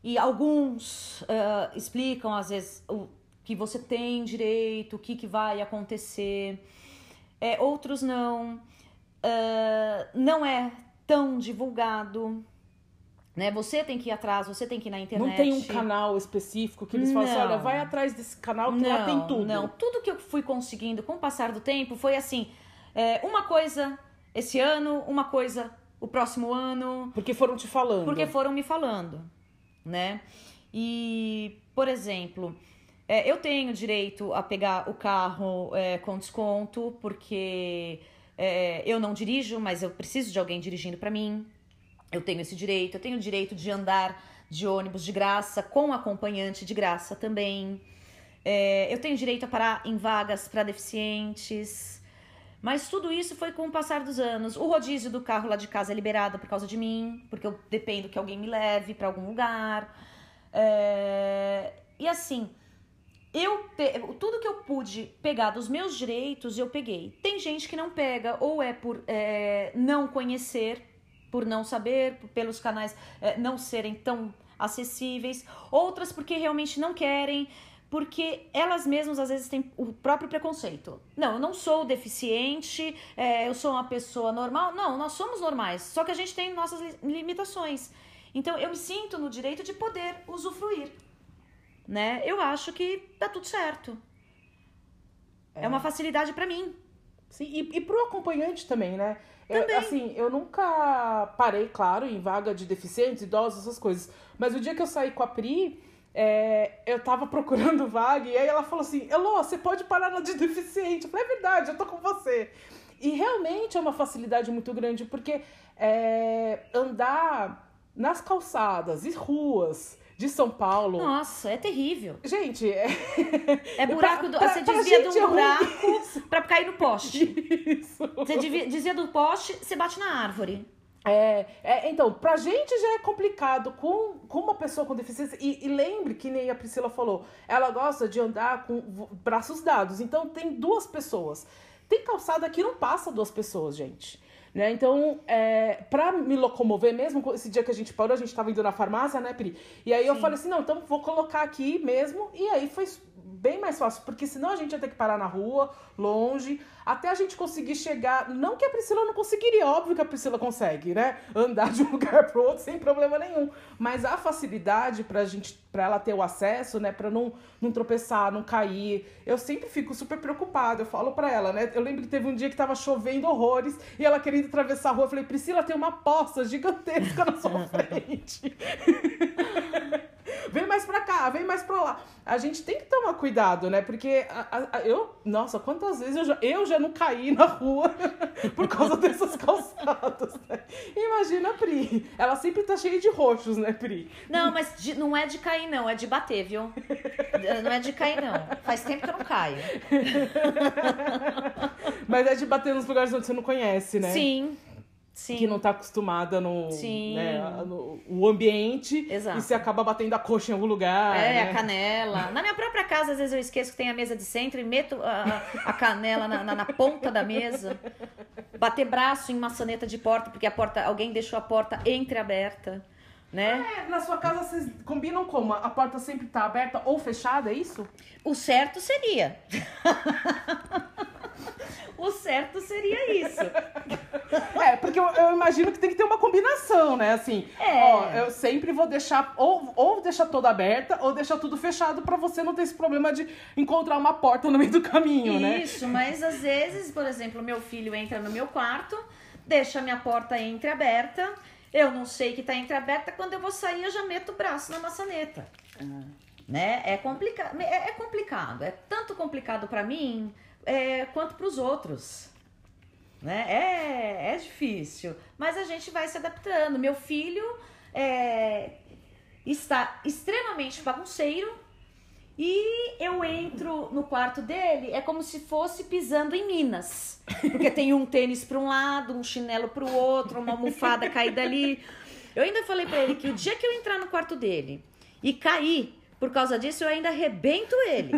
e alguns uh, explicam, às vezes, o que você tem direito, o que, que vai acontecer é, outros não. Uh, não é tão divulgado. Né? Você tem que ir atrás, você tem que ir na internet. Não tem um canal específico que eles falam assim, olha, vai atrás desse canal que não, lá tem tudo. Não, tudo que eu fui conseguindo com o passar do tempo foi assim, é, uma coisa esse ano, uma coisa o próximo ano. Porque foram te falando. Porque foram me falando, né? E, por exemplo, é, eu tenho direito a pegar o carro é, com desconto, porque é, eu não dirijo, mas eu preciso de alguém dirigindo para mim. Eu tenho esse direito. Eu tenho o direito de andar de ônibus de graça, com acompanhante de graça também. É, eu tenho direito a parar em vagas para deficientes. Mas tudo isso foi com o passar dos anos. O rodízio do carro lá de casa é liberado por causa de mim, porque eu dependo que alguém me leve para algum lugar. É... E assim, eu tudo que eu pude pegar dos meus direitos, eu peguei. Tem gente que não pega, ou é por é, não conhecer, por não saber, pelos canais é, não serem tão acessíveis, outras porque realmente não querem porque elas mesmas às vezes têm o próprio preconceito. Não, eu não sou deficiente, é, eu sou uma pessoa normal. Não, nós somos normais, só que a gente tem nossas limitações. Então eu me sinto no direito de poder usufruir, né? Eu acho que tá tudo certo. É, é uma facilidade para mim. Sim, e, e pro acompanhante também, né? Também. Eu, assim, eu nunca parei, claro, em vaga de deficientes, idosos, essas coisas. Mas o dia que eu saí com a Pri, é, eu tava procurando vaga e aí ela falou assim: Elô, você pode parar na de deficiente. Eu falei: é verdade, eu tô com você. E realmente é uma facilidade muito grande, porque é, andar nas calçadas e ruas de São Paulo. Nossa, é terrível. Gente, é. É buraco do. Pra, você desvia de um é buraco pra cair no poste. Isso. Você desvia do poste, você bate na árvore. É, é, então, pra gente já é complicado com, com uma pessoa com deficiência. E, e, lembre que nem a Priscila falou, ela gosta de andar com braços dados. Então tem duas pessoas. Tem calçada que não passa duas pessoas, gente. Né? Então, é, pra me locomover mesmo, esse dia que a gente parou, a gente tava indo na farmácia, né, Pri? E aí Sim. eu falei assim, não, então vou colocar aqui mesmo. E aí foi bem mais fácil, porque senão a gente ia ter que parar na rua, longe, até a gente conseguir chegar. Não que a Priscila não conseguiria, óbvio que a Priscila consegue, né? Andar de um lugar pro outro sem problema nenhum. Mas a facilidade pra gente, pra ela ter o acesso, né? Pra não, não tropeçar, não cair. Eu sempre fico super preocupada. Eu falo pra ela, né? Eu lembro que teve um dia que tava chovendo horrores e ela querendo atravessar a rua. Eu falei, Priscila, tem uma poça gigantesca na sua frente. vem mais pra cá, vem mais pra lá. A gente tem que tomar cuidado, né? Porque a, a, eu, nossa, quantas vezes eu já, eu já não caí na rua por causa dessas calçadas, né? Imagina a Pri. Ela sempre tá cheia de roxos, né, Pri? Não, mas de, não é de cair, não, é de bater, viu? Não é de cair, não. Faz tempo que eu não caio. Mas é de bater nos lugares onde você não conhece, né? Sim. Sim. que não está acostumada no, né, no o ambiente Exato. e você acaba batendo a coxa em algum lugar. É, né? a canela. Na minha própria casa, às vezes eu esqueço que tem a mesa de centro e meto a, a canela na, na, na, ponta da mesa. Bater braço em maçaneta de porta, porque a porta, alguém deixou a porta entreaberta. Né? É, na sua casa vocês combinam como? A porta sempre está aberta ou fechada, é isso? O certo seria. o certo seria isso. É, porque eu, eu, imagino que tem que ter uma combinação, né? Assim, é. ó, eu sempre vou deixar, ou, ou deixar toda aberta, ou deixar tudo fechado para você não ter esse problema de encontrar uma porta no meio do caminho, isso, né? Isso, mas às vezes, por exemplo, meu filho entra no meu quarto, deixa a minha porta entreaberta, eu não sei que tá entreaberta, quando eu vou sair eu já meto o braço na maçaneta. Ah. Né? É complicado, é, é complicado, é tanto complicado para mim é, quanto para os outros. Né? É, é difícil, mas a gente vai se adaptando. Meu filho é, está extremamente bagunceiro e eu entro no quarto dele, é como se fosse pisando em Minas. Porque tem um tênis para um lado, um chinelo para o outro, uma almofada caída ali. Eu ainda falei para ele que o dia que eu entrar no quarto dele e cair por causa disso, eu ainda arrebento ele.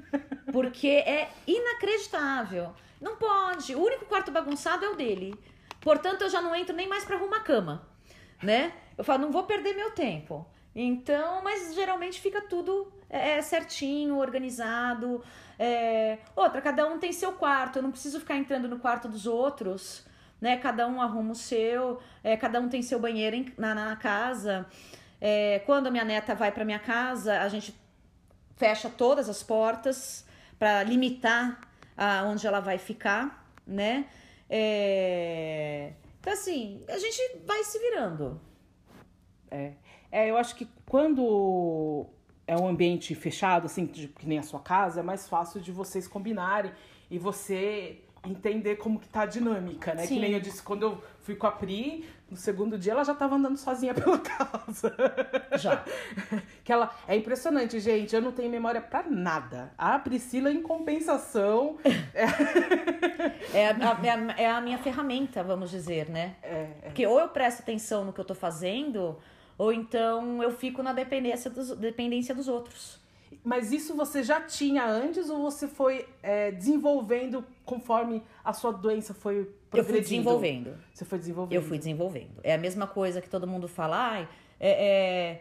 Porque é inacreditável. Não pode. O único quarto bagunçado é o dele. Portanto, eu já não entro nem mais para arrumar cama, né? Eu falo, não vou perder meu tempo. Então, mas geralmente fica tudo é, é, certinho, organizado. É... Outra, cada um tem seu quarto. Eu não preciso ficar entrando no quarto dos outros, né? Cada um arruma o seu, é, cada um tem seu banheiro em, na, na casa. É, quando a minha neta vai para minha casa, a gente fecha todas as portas para limitar a, onde ela vai ficar, né? É... Então, assim, a gente vai se virando. É. é, eu acho que quando é um ambiente fechado, assim, que nem a sua casa, é mais fácil de vocês combinarem e você entender como que tá a dinâmica, né? Sim. Que nem eu disse, quando eu fui com a Pri, no segundo dia ela já tava andando sozinha pela casa. Já. que ela é impressionante, gente. Eu não tenho memória pra nada. A Priscila, em compensação, É a, a- é a- é a minha ferramenta, vamos dizer, né? é, Porque ou eu presto atenção no que eu tô fazendo, ou então eu fico na dependência dos, dependência dos outros. Mas isso você já tinha antes ou você foi é, desenvolvendo conforme a sua doença foi Eu progredindo? fui desenvolvendo. Você foi desenvolvendo. Eu fui desenvolvendo. É a mesma coisa que todo mundo fala, ai, é, é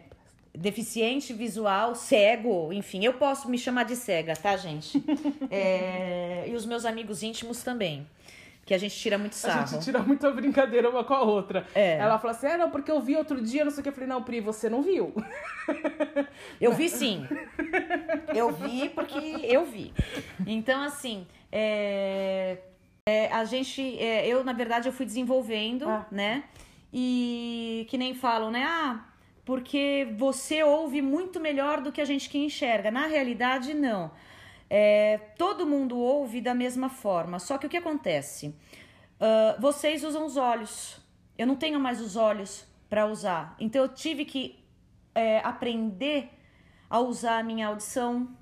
deficiente visual, cego, enfim, eu posso me chamar de cega, tá, gente? É, e os meus amigos íntimos também, que a gente tira muito A sarro. gente tira muita brincadeira uma com a outra. É. Ela fala assim, é, não, porque eu vi outro dia, não sei o que. Eu falei, não, Pri, você não viu. Eu vi sim. Eu vi porque eu vi. Então, assim, é, é, a gente. é, eu, na verdade, eu fui desenvolvendo, Ah. né? E que nem falam, né? Ah, porque você ouve muito melhor do que a gente que enxerga. Na realidade, não. É, todo mundo ouve da mesma forma. Só que o que acontece? Ah, vocês usam os olhos. Eu não tenho mais os olhos para usar. Então eu tive que é, aprender a usar a minha audição,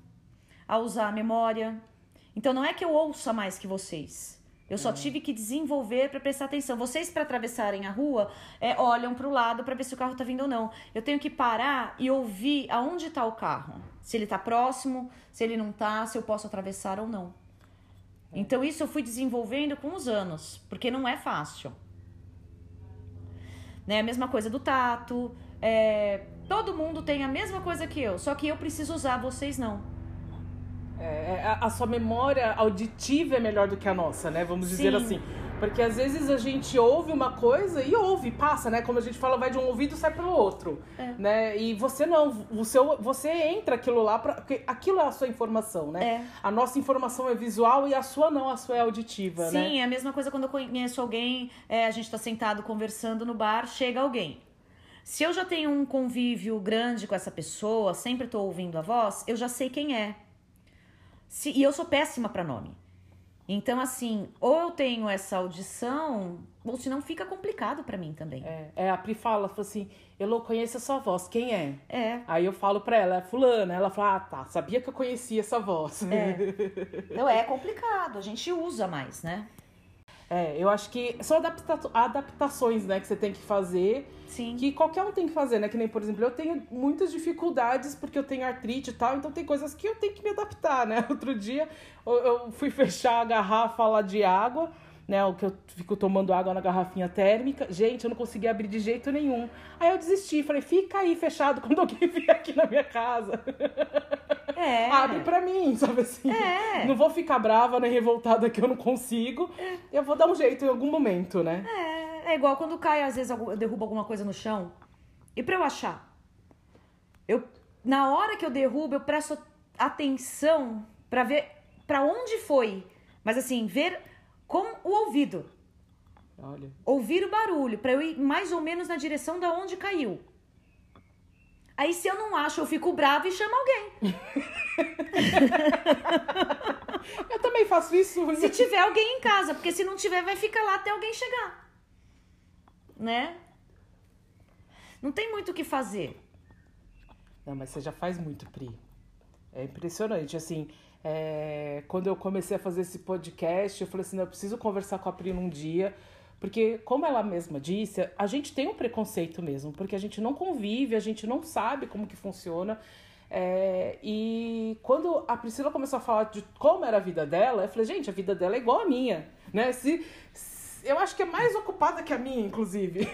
a usar a memória. Então não é que eu ouça mais que vocês. Eu só tive que desenvolver para prestar atenção. Vocês, para atravessarem a rua, é, olham para o lado para ver se o carro tá vindo ou não. Eu tenho que parar e ouvir aonde está o carro. Se ele tá próximo, se ele não tá, se eu posso atravessar ou não. Então isso eu fui desenvolvendo com os anos, porque não é fácil. Né? A mesma coisa do tato. é, todo mundo tem a mesma coisa que eu, só que eu preciso usar, vocês não. É, a, a sua memória auditiva é melhor do que a nossa, né? Vamos dizer Sim. assim. Porque às vezes a gente ouve uma coisa e ouve, passa, né? Como a gente fala, vai de um ouvido e sai pelo outro. É. Né? E você não, o seu, você entra aquilo lá, pra, porque aquilo é a sua informação, né? É. A nossa informação é visual e a sua não, a sua é auditiva, né? Sim, é a mesma coisa quando eu conheço alguém, é, a gente tá sentado conversando no bar, chega alguém. Se eu já tenho um convívio grande com essa pessoa, sempre tô ouvindo a voz, eu já sei quem é. Se- e eu sou péssima para nome. Então, assim, ou eu tenho essa audição, ou senão fica complicado para mim também. É, é, a Pri fala, fala assim, eu conheço a sua voz, quem é? É. Aí eu falo pra ela, é fulana. Ela fala, ah, tá, sabia que eu conhecia essa voz. Então é complicado, a gente usa mais, né? É, eu acho que são adapta- adaptações, né, que você tem que fazer, Sim. que qualquer um tem que fazer, né? Que nem, por exemplo, eu tenho muitas dificuldades porque eu tenho artrite e tal, então tem coisas que eu tenho que me adaptar, né? Outro dia eu, eu fui fechar a garrafa lá de água, né? O que eu fico tomando água na garrafinha térmica. Gente, eu não consegui abrir de jeito nenhum. Aí eu desisti, falei, fica aí fechado quando alguém vier aqui na minha casa. É. Abre pra mim, sabe assim? É. Não vou ficar brava nem revoltada que eu não consigo. Eu vou dar um jeito em algum momento, né? É, é igual quando cai, às vezes eu derrubo alguma coisa no chão. E pra eu achar? Eu, na hora que eu derrubo, eu presto atenção pra ver pra onde foi. Mas assim, ver com o ouvido. Olha. Ouvir o barulho, pra eu ir mais ou menos na direção da onde caiu. Aí se eu não acho, eu fico brava e chamo alguém. Eu também faço isso. Se tiver alguém em casa, porque se não tiver, vai ficar lá até alguém chegar. Né? Não tem muito o que fazer. Não, mas você já faz muito, Pri. É impressionante. Assim, é, quando eu comecei a fazer esse podcast, eu falei assim: eu preciso conversar com a Pri num dia. Porque, como ela mesma disse, a gente tem um preconceito mesmo, porque a gente não convive, a gente não sabe como que funciona. É, e quando a Priscila começou a falar de como era a vida dela, eu falei, gente, a vida dela é igual a minha, né? Se- eu acho que é mais ocupada que a minha, inclusive.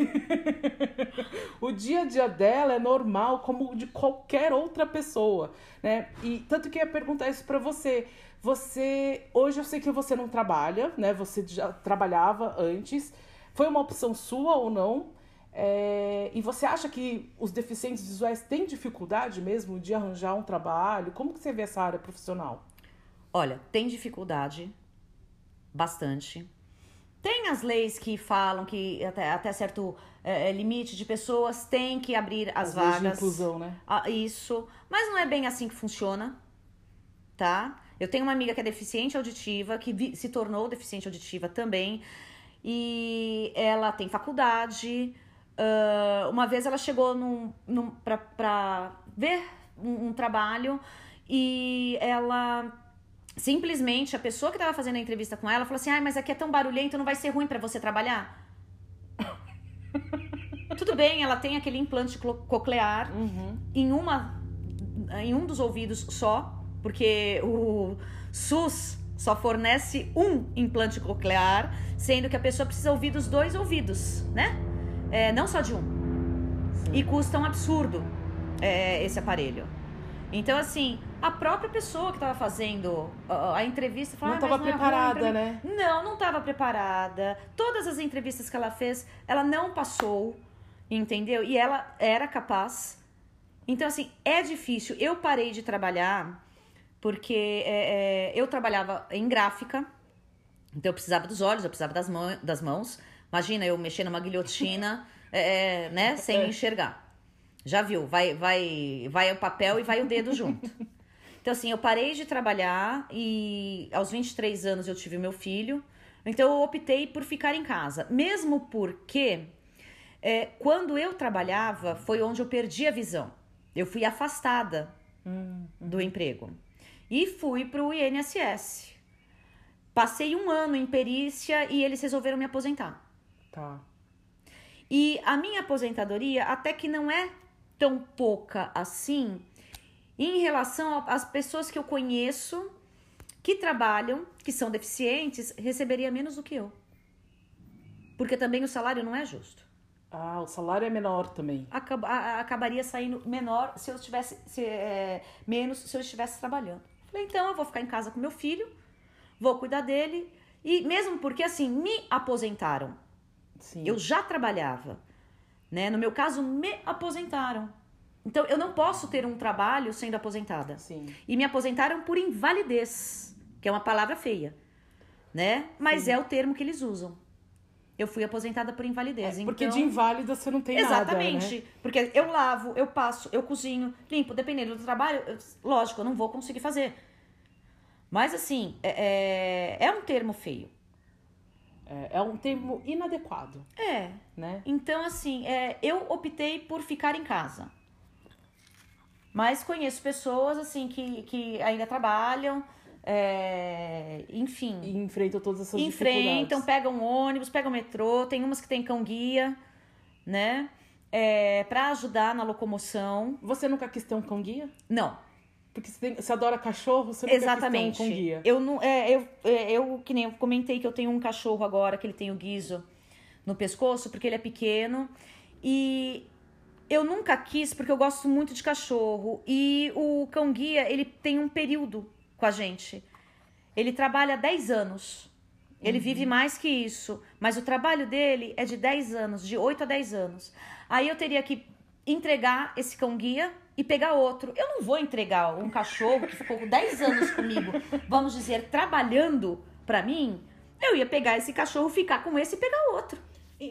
o dia a dia dela é normal, como o de qualquer outra pessoa, né? E tanto que eu ia perguntar isso pra você. Você, hoje eu sei que você não trabalha, né? Você já trabalhava antes. Foi uma opção sua ou não? É, e você acha que os deficientes visuais têm dificuldade mesmo de arranjar um trabalho? Como que você vê essa área profissional? Olha, tem dificuldade, bastante. Tem as leis que falam que até, até certo é, limite de pessoas tem que abrir as As leis de vagas. inclusão, né? Ah, isso. Mas não é bem assim que funciona, tá? Eu tenho uma amiga que é deficiente auditiva, que se tornou deficiente auditiva também. E ela tem faculdade. Ah, uma vez ela chegou num, num, pra, pra ver um, um trabalho e ela simplesmente, a pessoa que estava fazendo a entrevista com ela falou assim: ai, mas aqui é tão barulhento, não vai ser ruim para você trabalhar? Tudo bem, ela tem aquele implante coclear Uhum. em uma em um dos ouvidos só, porque o SUS só fornece um implante coclear, sendo que a pessoa precisa ouvir dos dois ouvidos, né? É, não só de um. E custa um absurdo é, esse aparelho. Então, assim, a própria pessoa que estava fazendo a, a entrevista Não "Ah, estava não é preparada, mim." né? Não, não estava preparada. Todas as entrevistas que ela fez, ela não passou, entendeu? E ela era capaz. Então, assim, é difícil. Eu parei de trabalhar porque é, é, eu trabalhava em gráfica, então eu precisava dos olhos, eu precisava das, mão, das mãos. Imagina eu mexer numa guilhotina, é, é, né, sem É. enxergar. Já viu? Vai, vai, vai o papel e vai o dedo junto. Então, assim, eu parei de trabalhar e aos 23 anos eu tive meu filho. Então, eu optei por ficar em casa. Mesmo porque, é, quando eu trabalhava, foi onde eu perdi a visão. Eu fui afastada Hum, do emprego. E fui para o INSS. Passei um ano em perícia e eles resolveram me aposentar. tá. E a minha aposentadoria até que não é tão pouca assim em relação às pessoas que eu conheço que trabalham, que são deficientes, receberia menos do que eu. Porque também o salário não é justo. Ah, o salário é menor também. Acaba- a- a- acabaria saindo menor se eu estivesse se, é, menos se eu estivesse trabalhando. Falei, então eu vou ficar em casa com meu filho, vou cuidar dele e mesmo porque assim me aposentaram. Sim. Eu já trabalhava, né? No meu caso, me aposentaram. Então, eu não posso ter um trabalho sendo aposentada. Sim. E me aposentaram por invalidez, que é uma palavra feia, né? Mas Sim. é o termo que eles usam. Eu fui aposentada por invalidez. É, porque então... de inválida você não tem nada. Exatamente. né? Porque eu lavo, eu passo, eu cozinho, limpo, dependendo do trabalho, eu- lógico, eu não vou conseguir fazer. Mas assim, é, é, é um termo feio. É, é um termo inadequado, É, né? Então, assim, é, eu optei por ficar em casa. Mas conheço pessoas, assim, que, que ainda trabalham, é, enfim, E enfrentam todas essas enfrentam, dificuldades. pegam ônibus, pegam metrô, tem umas que tem cão-guia, né? É, para ajudar na locomoção. Você nunca quis ter um cão guia? Não, Porque você, tem- você adora cachorro, você nunca exatamente. um guia. Eu não, é, eu, é, eu que nem eu comentei que eu tenho um cachorro agora que ele tem o guiso no pescoço porque ele é pequeno e eu nunca quis porque eu gosto muito de cachorro e o cão guia ele tem um período com a gente. Ele trabalha 10 anos. Ele vive mais que isso, mas o trabalho dele é de 10 anos, de 8 a 10 anos. Aí eu teria que entregar esse cão guia e pegar outro. Eu não vou entregar um cachorro que ficou 10 anos comigo, vamos dizer, trabalhando pra mim. Eu ia pegar esse cachorro, ficar com esse e pegar outro.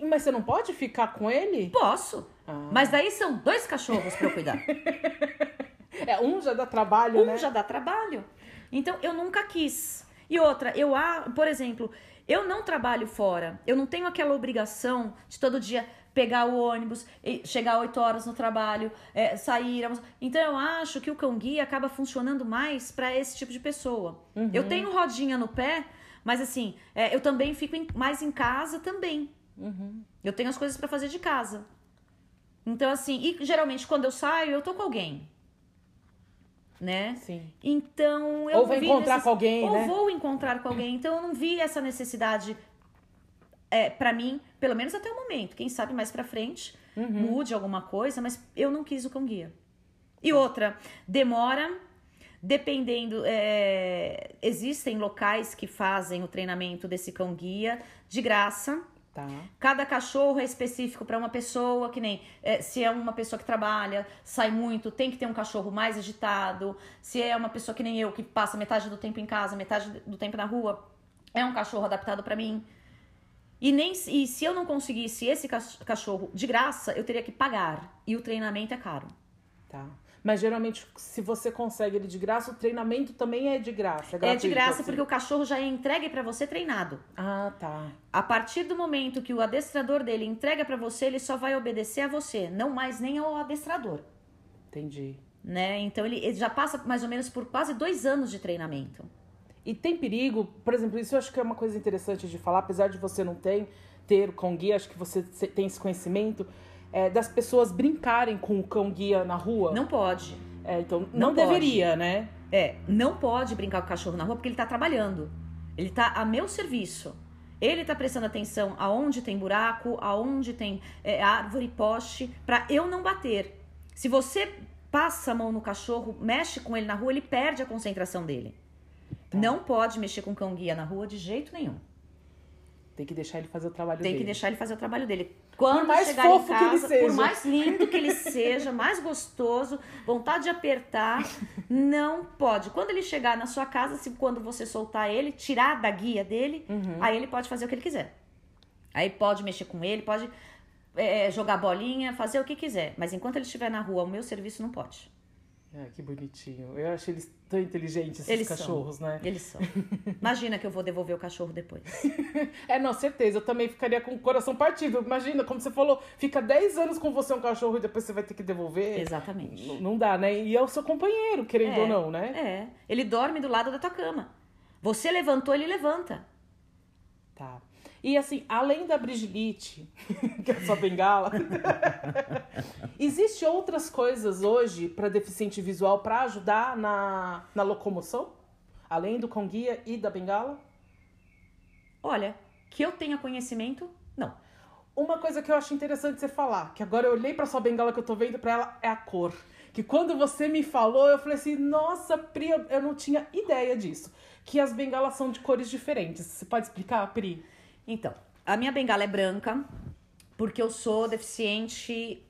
Mas você não pode ficar com ele? Posso. Ah. Mas daí são dois cachorros pra eu cuidar. É, um já dá trabalho, Um né? já dá trabalho. Então eu nunca quis. E outra, eu, ah, por exemplo, eu não trabalho fora. Eu não tenho aquela obrigação de todo dia pegar o ônibus, chegar 8 horas no trabalho, é, sair. Então eu acho que o cão guia acaba funcionando mais para esse tipo de pessoa. Uhum. Eu tenho rodinha no pé, mas assim, é, eu também fico em- mais em casa também. Uhum. Eu tenho as coisas pra fazer de casa. Então, assim, e geralmente quando eu saio, eu tô com alguém. Né? Sim. Então eu Ou vi encontrar com alguém, Ou né? vou encontrar com alguém. Então eu não vi essa necessidade é, para mim, pelo menos até o momento. Quem sabe mais pra frente Uhum. mude alguma coisa, mas eu não quis o cão guia. E outra, demora. Dependendo, é, existem locais que fazem o treinamento desse cão guia de graça. Tá. Cada cachorro é específico para uma pessoa, que nem é, se é uma pessoa que trabalha, sai muito, tem que ter um cachorro mais agitado. Se é uma pessoa que nem eu, que passa metade do tempo em casa, metade do tempo na rua, é um cachorro adaptado para mim. E, nem, e se eu não conseguisse esse cach- cachorro de graça, eu teria que pagar. E o treinamento é caro. Tá. Mas geralmente, se você consegue ele de graça, o treinamento também é de graça. É, É de graça assim. porque o cachorro já é entregue pra você treinado. Ah, tá. A partir do momento que o adestrador dele entrega pra você, ele só vai obedecer a você, não mais nem ao adestrador. Entendi. Né? Então ele, ele já passa mais ou menos por quase dois anos de treinamento. E tem perigo, por exemplo, isso eu acho que é uma coisa interessante de falar, apesar de você não ter, ter o cão guia, acho que você tem esse conhecimento, é, das pessoas brincarem com o cão guia na rua. Não pode. É, então, não, Não pode. deveria, né? É, não pode brincar com o cachorro na rua porque ele tá trabalhando. Ele tá a meu serviço. Ele tá prestando atenção aonde tem buraco, aonde tem é, árvore, poste, pra eu não bater. Se você passa a mão no cachorro, mexe com ele na rua, ele perde a concentração dele. Tá. Não pode mexer com cão guia na rua de jeito nenhum. Tem que deixar ele fazer o trabalho Tem dele. que deixar ele fazer o trabalho dele. Quando mais chegar fofo em que ele casa, seja. por mais lindo que ele seja, mais gostoso, vontade de apertar, não pode. Quando ele chegar na sua casa, se quando você soltar ele, tirar da guia dele, Uhum. aí ele pode fazer o que ele quiser. Aí pode mexer com ele, pode é, jogar bolinha, fazer o que quiser. Mas enquanto ele estiver na rua, o meu serviço não pode. É, que bonitinho. Eu achei eles tão inteligentes, esses Eles cachorros, né? Eles são. Imagina que eu vou devolver o cachorro depois. É, não, certeza. Eu também ficaria com o coração partido. Imagina, como você falou, fica 10 anos com você um cachorro e depois você vai ter que devolver. Exatamente. N- Não dá, né? E é o seu companheiro, querendo É, ou não, né? É. Ele dorme do lado da tua cama. Você levantou, ele levanta. Tá. E assim, além da Brigilite, que é a sua bengala, existe outras coisas hoje para deficiente visual para ajudar na, na locomoção? Além do cão guia e da bengala? Olha, que eu tenha conhecimento, não. Uma coisa que eu acho interessante você falar, que agora eu olhei pra sua bengala que eu tô vendo pra ela, é a cor. Que quando você me falou, eu falei assim, nossa, Pri, eu não tinha ideia disso. Que as bengalas são de cores diferentes. Você pode explicar, Pri? Então, a minha bengala é branca porque eu sou deficiente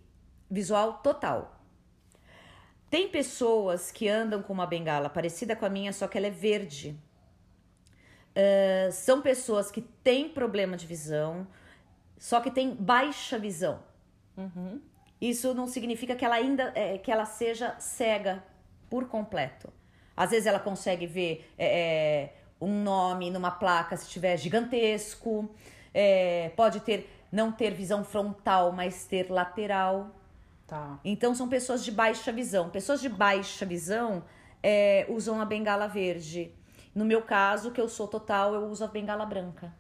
visual total. Tem pessoas que andam com uma bengala parecida com a minha, só que ela é verde. Ah, são pessoas que têm problema de visão, só que têm baixa visão. Isso não significa que ela ainda é, que ela seja cega por completo. Às vezes ela consegue ver é, é, um nome numa placa se tiver gigantesco, é, pode ter não ter visão frontal, mas ter lateral. Tá. Então são pessoas de baixa visão. Pessoas de baixa visão é, usam a bengala verde. No meu caso, que eu sou total, eu uso a bengala branca.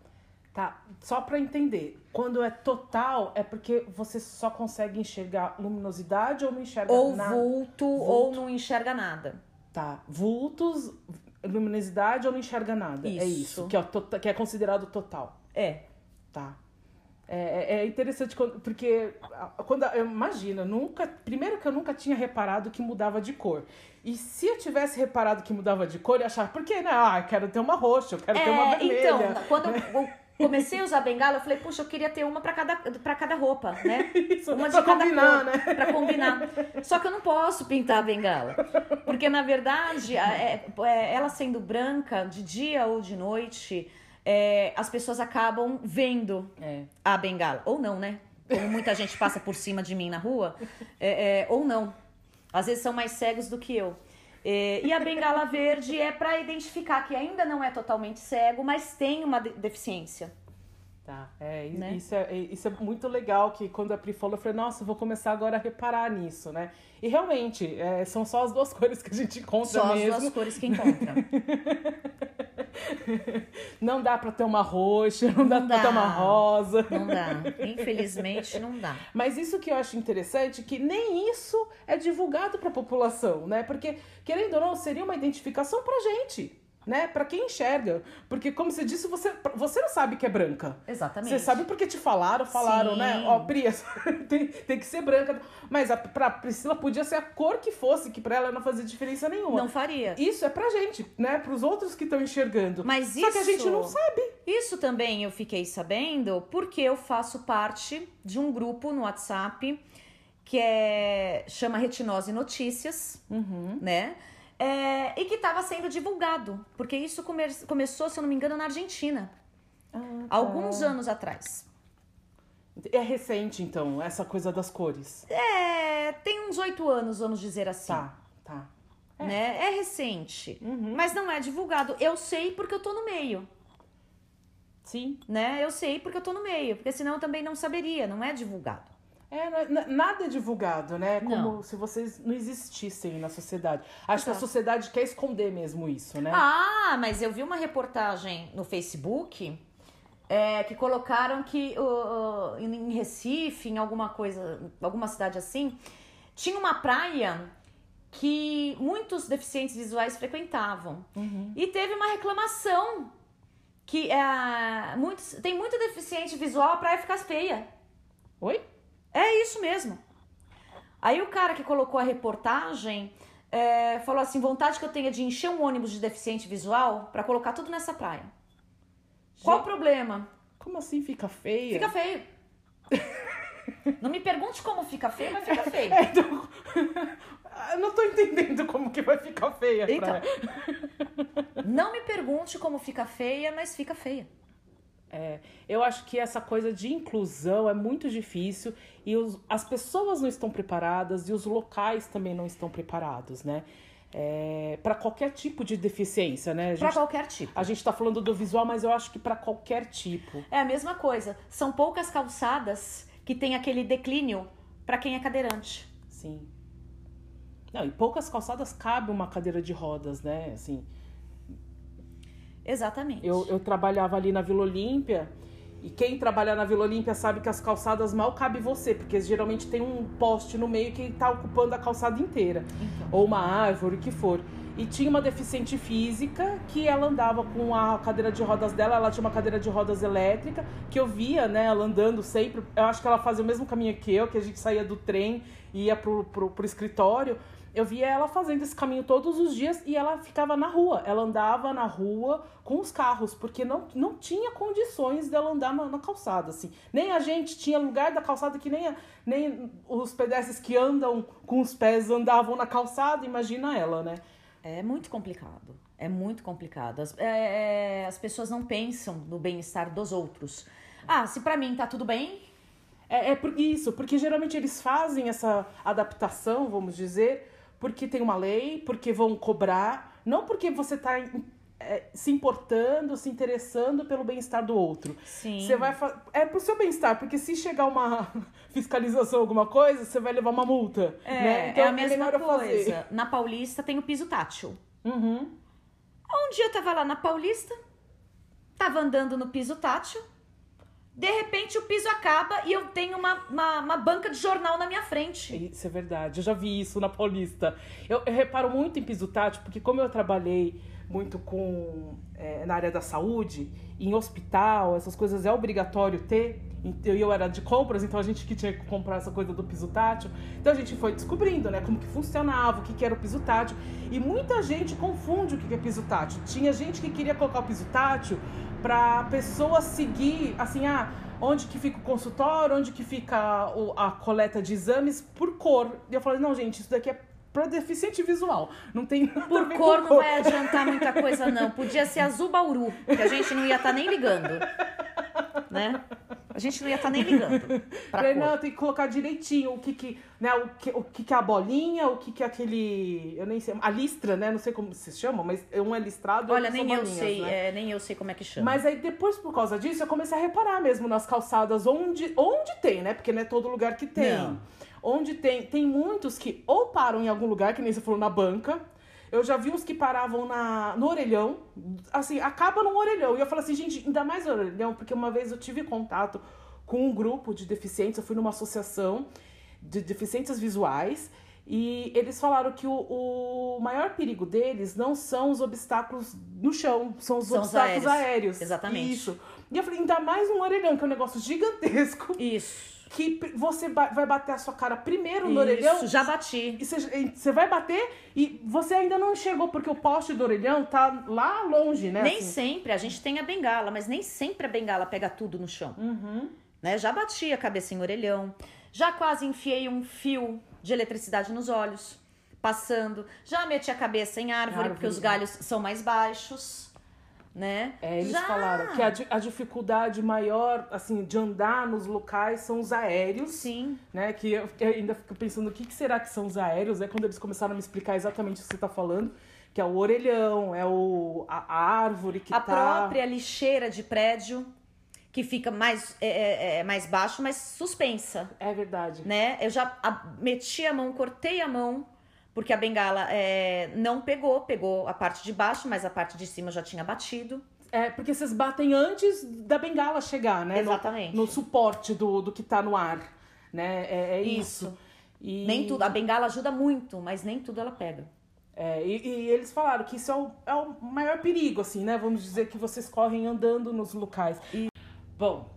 Tá. Só pra entender, quando é total, é porque você só consegue enxergar luminosidade ou não enxerga Ou nada? vulto, ou não enxerga nada. Tá. Vultos, luminosidade ou não enxerga nada. É Isso. isso. Que é, tota- que é considerado total. É. Tá. É, é- é interessante porque quando eu imagina, nunca, primeiro que eu nunca tinha reparado que mudava de cor. E se eu tivesse reparado que mudava de cor, eu achar, por que, né? Ah, eu quero ter uma roxa, eu quero ter uma É, vermelha. então, quando eu comecei a usar bengala, eu falei, puxa, eu queria ter uma pra cada, pra cada roupa, né? Isso, Uma de pra cada combinar, cor, né? Pra combinar. Só que eu não posso pintar a bengala. Porque, na verdade, é- é- ela sendo branca, de dia ou de noite, é, as pessoas acabam vendo É. a bengala. Ou não, né? Como muita gente passa por cima de mim na rua. é, é, ou não. Às vezes são mais cegos do que eu. É, e a bengala verde é para identificar que ainda não é totalmente cego, mas tem uma de- deficiência. Tá, é, Né? isso, é, isso é muito legal que quando a Pri falou, eu falei, nossa, vou começar agora a reparar nisso, né? E realmente, é, são só as duas cores que a gente encontra Só as mesmo. duas cores que encontram. Não dá pra ter uma roxa, não dá Não pra ter dá. uma rosa. Não dá. Infelizmente, não dá. Mas isso que eu acho interessante, que nem isso é divulgado pra população, né? Porque, querendo ou não, seria uma identificação pra gente, né? Pra quem enxerga. Porque, como você disse, você, você não sabe que é branca. Exatamente. Você sabe porque te falaram, falaram, Sim. né? Ó, Pri, tem, tem que ser branca. Mas a, pra Priscila podia ser a cor que fosse, que pra ela não fazia diferença nenhuma. Não faria. Isso é pra gente, né? Pros outros que estão enxergando. Mas Só que a isso- gente não sabe. Isso também eu fiquei sabendo porque eu faço parte de um grupo no WhatsApp que é chama Retinose Notícias, né? É, e que estava sendo divulgado, porque isso come- começou, se eu não me engano, na Argentina, Ah, tá. alguns anos atrás. É recente, então, essa coisa das cores. É, tem uns oito anos, vamos dizer assim. Tá, tá. É, né? é recente, Uhum. mas não é divulgado. Eu sei porque eu tô no meio, Sim. né? Eu sei porque eu tô no meio, porque senão eu também não saberia, não é divulgado. É, é- nada é divulgado, né? Como Não. se vocês não existissem na sociedade. Acho que a Exato. sociedade quer esconder mesmo isso, né? Ah, mas eu vi uma reportagem no Facebook é, que colocaram que uh, uh, em Recife, em alguma coisa, alguma cidade assim, tinha uma praia que muitos deficientes visuais frequentavam. E teve uma reclamação que é, muitos, tem muito deficiente visual, a praia fica feia. Oi? É isso mesmo. Aí o cara que colocou a reportagem é, falou assim: vontade que eu tenha de encher um ônibus de deficiente visual pra colocar tudo nessa praia. Qual o problema? Como assim fica feia? Fica feio. Não me pergunte como fica feio, mas fica feio. É, então... Eu não tô entendendo como que vai ficar feia Então. Não me pergunte como fica feia, mas fica feia. É, eu acho que essa coisa de inclusão é muito difícil e os- as pessoas não estão preparadas e os locais também não estão preparados, né? É, para qualquer tipo de deficiência, né? A Pra gente, qualquer tipo. a gente tá falando do visual, mas eu acho que para qualquer tipo. É a mesma coisa. São poucas calçadas que tem aquele declínio pra quem é cadeirante. Sim. Não, e poucas calçadas cabe uma cadeira de rodas, né? Assim, Exatamente. eu, eu trabalhava ali na Vila Olímpia e quem trabalha na Vila Olímpia sabe que as calçadas mal cabe você, porque geralmente tem um poste no meio que tá ocupando a calçada inteira. Então. ou uma árvore, o que for. E tinha uma deficiente física que ela andava com a cadeira de rodas dela, ela tinha uma cadeira de rodas elétrica, que eu via, né, ela andando sempre. Eu acho que ela fazia o mesmo caminho que eu, que a gente saía do trem e ia pro, pro, pro escritório. Eu via ela fazendo esse caminho todos os dias e ela ficava na rua. Ela andava na rua com os carros, porque não, não tinha condições dela andar na, na calçada, assim. Nem a gente tinha lugar da calçada que nem, a- nem os pedestres que andam com os pés andavam na calçada, imagina ela, né? É muito complicado. É muito complicado. As, é, é, as pessoas não pensam no bem-estar dos outros. Ah, se pra mim tá tudo bem, É, é por isso, porque geralmente eles fazem essa adaptação, vamos dizer, porque tem uma lei, porque vão cobrar, não porque você está se importando, se interessando pelo bem-estar do outro. sim. Você vai é pro seu bem-estar, porque se chegar uma fiscalização alguma coisa, você vai levar uma multa, É, né? Então é a mesma coisa. Na Paulista tem o piso tátil. Uhum. Um dia eu tava lá na Paulista, tava andando no piso tátil, de repente o piso acaba e eu tenho uma, uma, uma banca de jornal na minha frente. Isso é verdade, eu já vi isso na Paulista. Eu, eu reparo muito em piso tátil, porque como eu trabalhei muito com é, na área da saúde, em hospital, essas coisas é obrigatório ter. E eu era de compras, então a gente que tinha que comprar essa coisa do piso tátil. Então a gente foi descobrindo, né, como que funcionava, o que, que era o piso tátil. E muita gente confunde o que, que é piso tátil. Tinha gente que queria colocar o piso tátil pra pessoa seguir, assim, ah, onde que fica o consultório, onde que fica o- a coleta de exames por cor. E eu falei, não, gente, isso daqui é pra deficiente visual. Não tem a Por cor não vai adiantar muita coisa, não. Podia ser azul bauru, que a gente não ia estar nem ligando. Né? A gente não ia estar nem ligando pra não, tem que colocar direitinho o que que, né, o que, o que que é a bolinha, o que que é aquele, eu nem sei, a listra, né, não sei como se chama, mas um é listrado, Olha, nem são eu bolinhas, sei, né? é, nem eu sei como é que chama. Mas aí depois, por causa disso, eu comecei a reparar mesmo nas calçadas onde, onde tem, né? Porque não é todo lugar que tem. Não. Onde tem, tem muitos que ou param em algum lugar, que nem você falou, na banca. Eu já vi uns que paravam na, no orelhão, assim, acaba no orelhão. E eu falo assim, gente, ainda mais no orelhão, porque uma vez eu tive contato com um grupo de deficientes, eu fui numa associação de deficientes visuais, e eles falaram que o, o maior perigo deles não são os obstáculos no chão, são os São os obstáculos aéreos. aéreos. Exatamente. Isso. E eu falei, ainda mais um orelhão, que é um negócio gigantesco, Isso. Que você vai bater a sua cara primeiro no orelhão. Isso, já bati. E você, você vai bater e você ainda não chegou, porque o poste do orelhão tá lá longe, né? Nem assim. sempre, a gente tem a bengala, mas nem sempre a bengala pega tudo no chão. Uhum. Né? Já bati a cabeça em orelhão, já quase enfiei um fio de eletricidade nos olhos, passando, já meti a cabeça em árvore, Árvore, porque os galhos são mais baixos. Né? É, eles Já! falaram que a, a dificuldade maior, assim, de andar nos locais são os aéreos. Sim, né? Que eu eu ainda fico pensando o que, que será que são os aéreos, é quando eles começaram a me explicar exatamente o que você está falando, que é o orelhão, é o a, a árvore que a tá. própria lixeira de prédio que fica mais, é, é, é, mais baixo, mas suspensa, É verdade. né? Eu já a- meti a mão, cortei a mão, porque a bengala é, não pegou, pegou a parte de baixo, mas a parte de cima já tinha batido. É porque vocês batem antes da bengala chegar, né? No- Exatamente. No, suporte do, do que tá no ar, né? É, é isso. Isso. E, Nem tudo, a bengala ajuda muito, mas nem tudo ela pega. é, e, e eles falaram que isso é o, é o maior perigo, assim, né? Vamos dizer que vocês correm andando nos locais. Bom,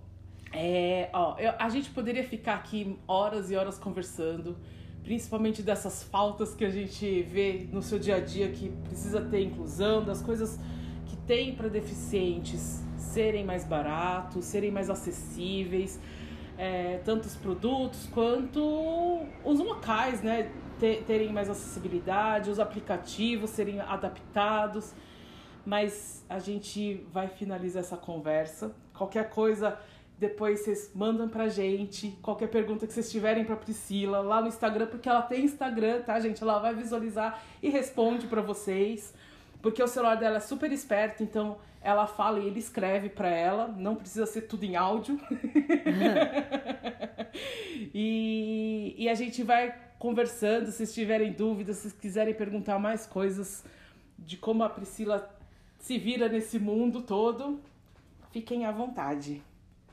é, ó, eu- a gente poderia ficar aqui horas e horas conversando, principalmente dessas faltas que a gente vê no seu dia a dia que precisa ter inclusão, das coisas que tem para deficientes serem mais baratos, serem mais acessíveis, é, tanto os produtos quanto os locais, né? Te- terem mais acessibilidade, os aplicativos serem adaptados mas a gente vai finalizar essa conversa. Qualquer coisa, depois vocês mandam pra gente. Qualquer pergunta que vocês tiverem pra Priscila lá no Instagram, porque ela tem Instagram, tá, gente? Ela vai visualizar e responde pra vocês. Porque o celular dela é super esperto, então ela fala e ele escreve pra ela, não precisa ser tudo em áudio. e, e a gente vai conversando, se tiverem dúvidas, se quiserem perguntar mais coisas de como a Priscila se vira nesse mundo todo, fiquem à vontade.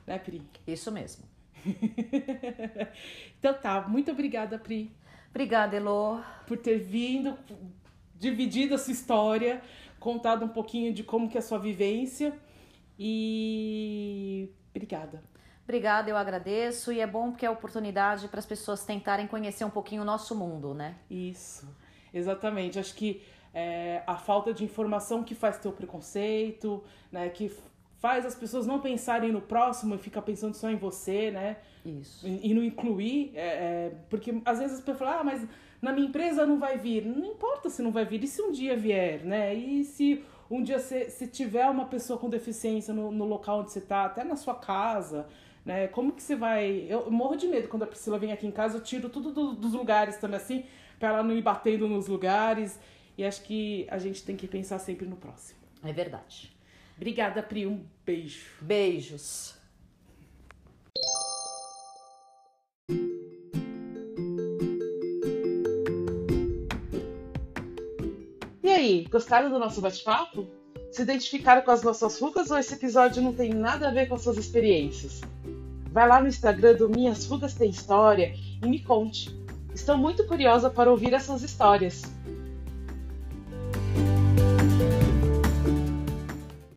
Né, Pri? Isso mesmo. então tá, muito obrigada, Pri, Obrigada, Elô. por ter vindo, dividido a sua história, contado um pouquinho de como que é a sua vivência e obrigada. Obrigada, eu agradeço. E é bom porque é oportunidade para as pessoas tentarem conhecer um pouquinho o nosso mundo, né? Isso, exatamente. Acho que é, a falta de informação que faz ter o preconceito, né? Que faz as pessoas não pensarem no próximo e ficar pensando só em você, né? Isso. E, e não incluir, é, é, porque às vezes as pessoas falam, ah, mas na minha empresa não vai vir. Não importa se não vai vir, e se um dia vier, né? E se um dia se, se tiver uma pessoa com deficiência no, no local onde você tá, até na sua casa, né? Como que você vai. Eu morro de medo quando a Priscila vem aqui em casa, eu tiro tudo do- dos lugares também, assim, pra ela não ir batendo nos lugares. E acho que a gente tem que pensar sempre no próximo. É verdade. Obrigada, Pri. Um beijo. Beijos. E aí, gostaram do nosso bate-papo? Se identificaram com as nossas rugas ou esse episódio não tem nada a ver com as suas experiências? Vai lá no Instagram do Minhas Rugas Tem História e me conte. Estou muito curiosa para ouvir essas histórias.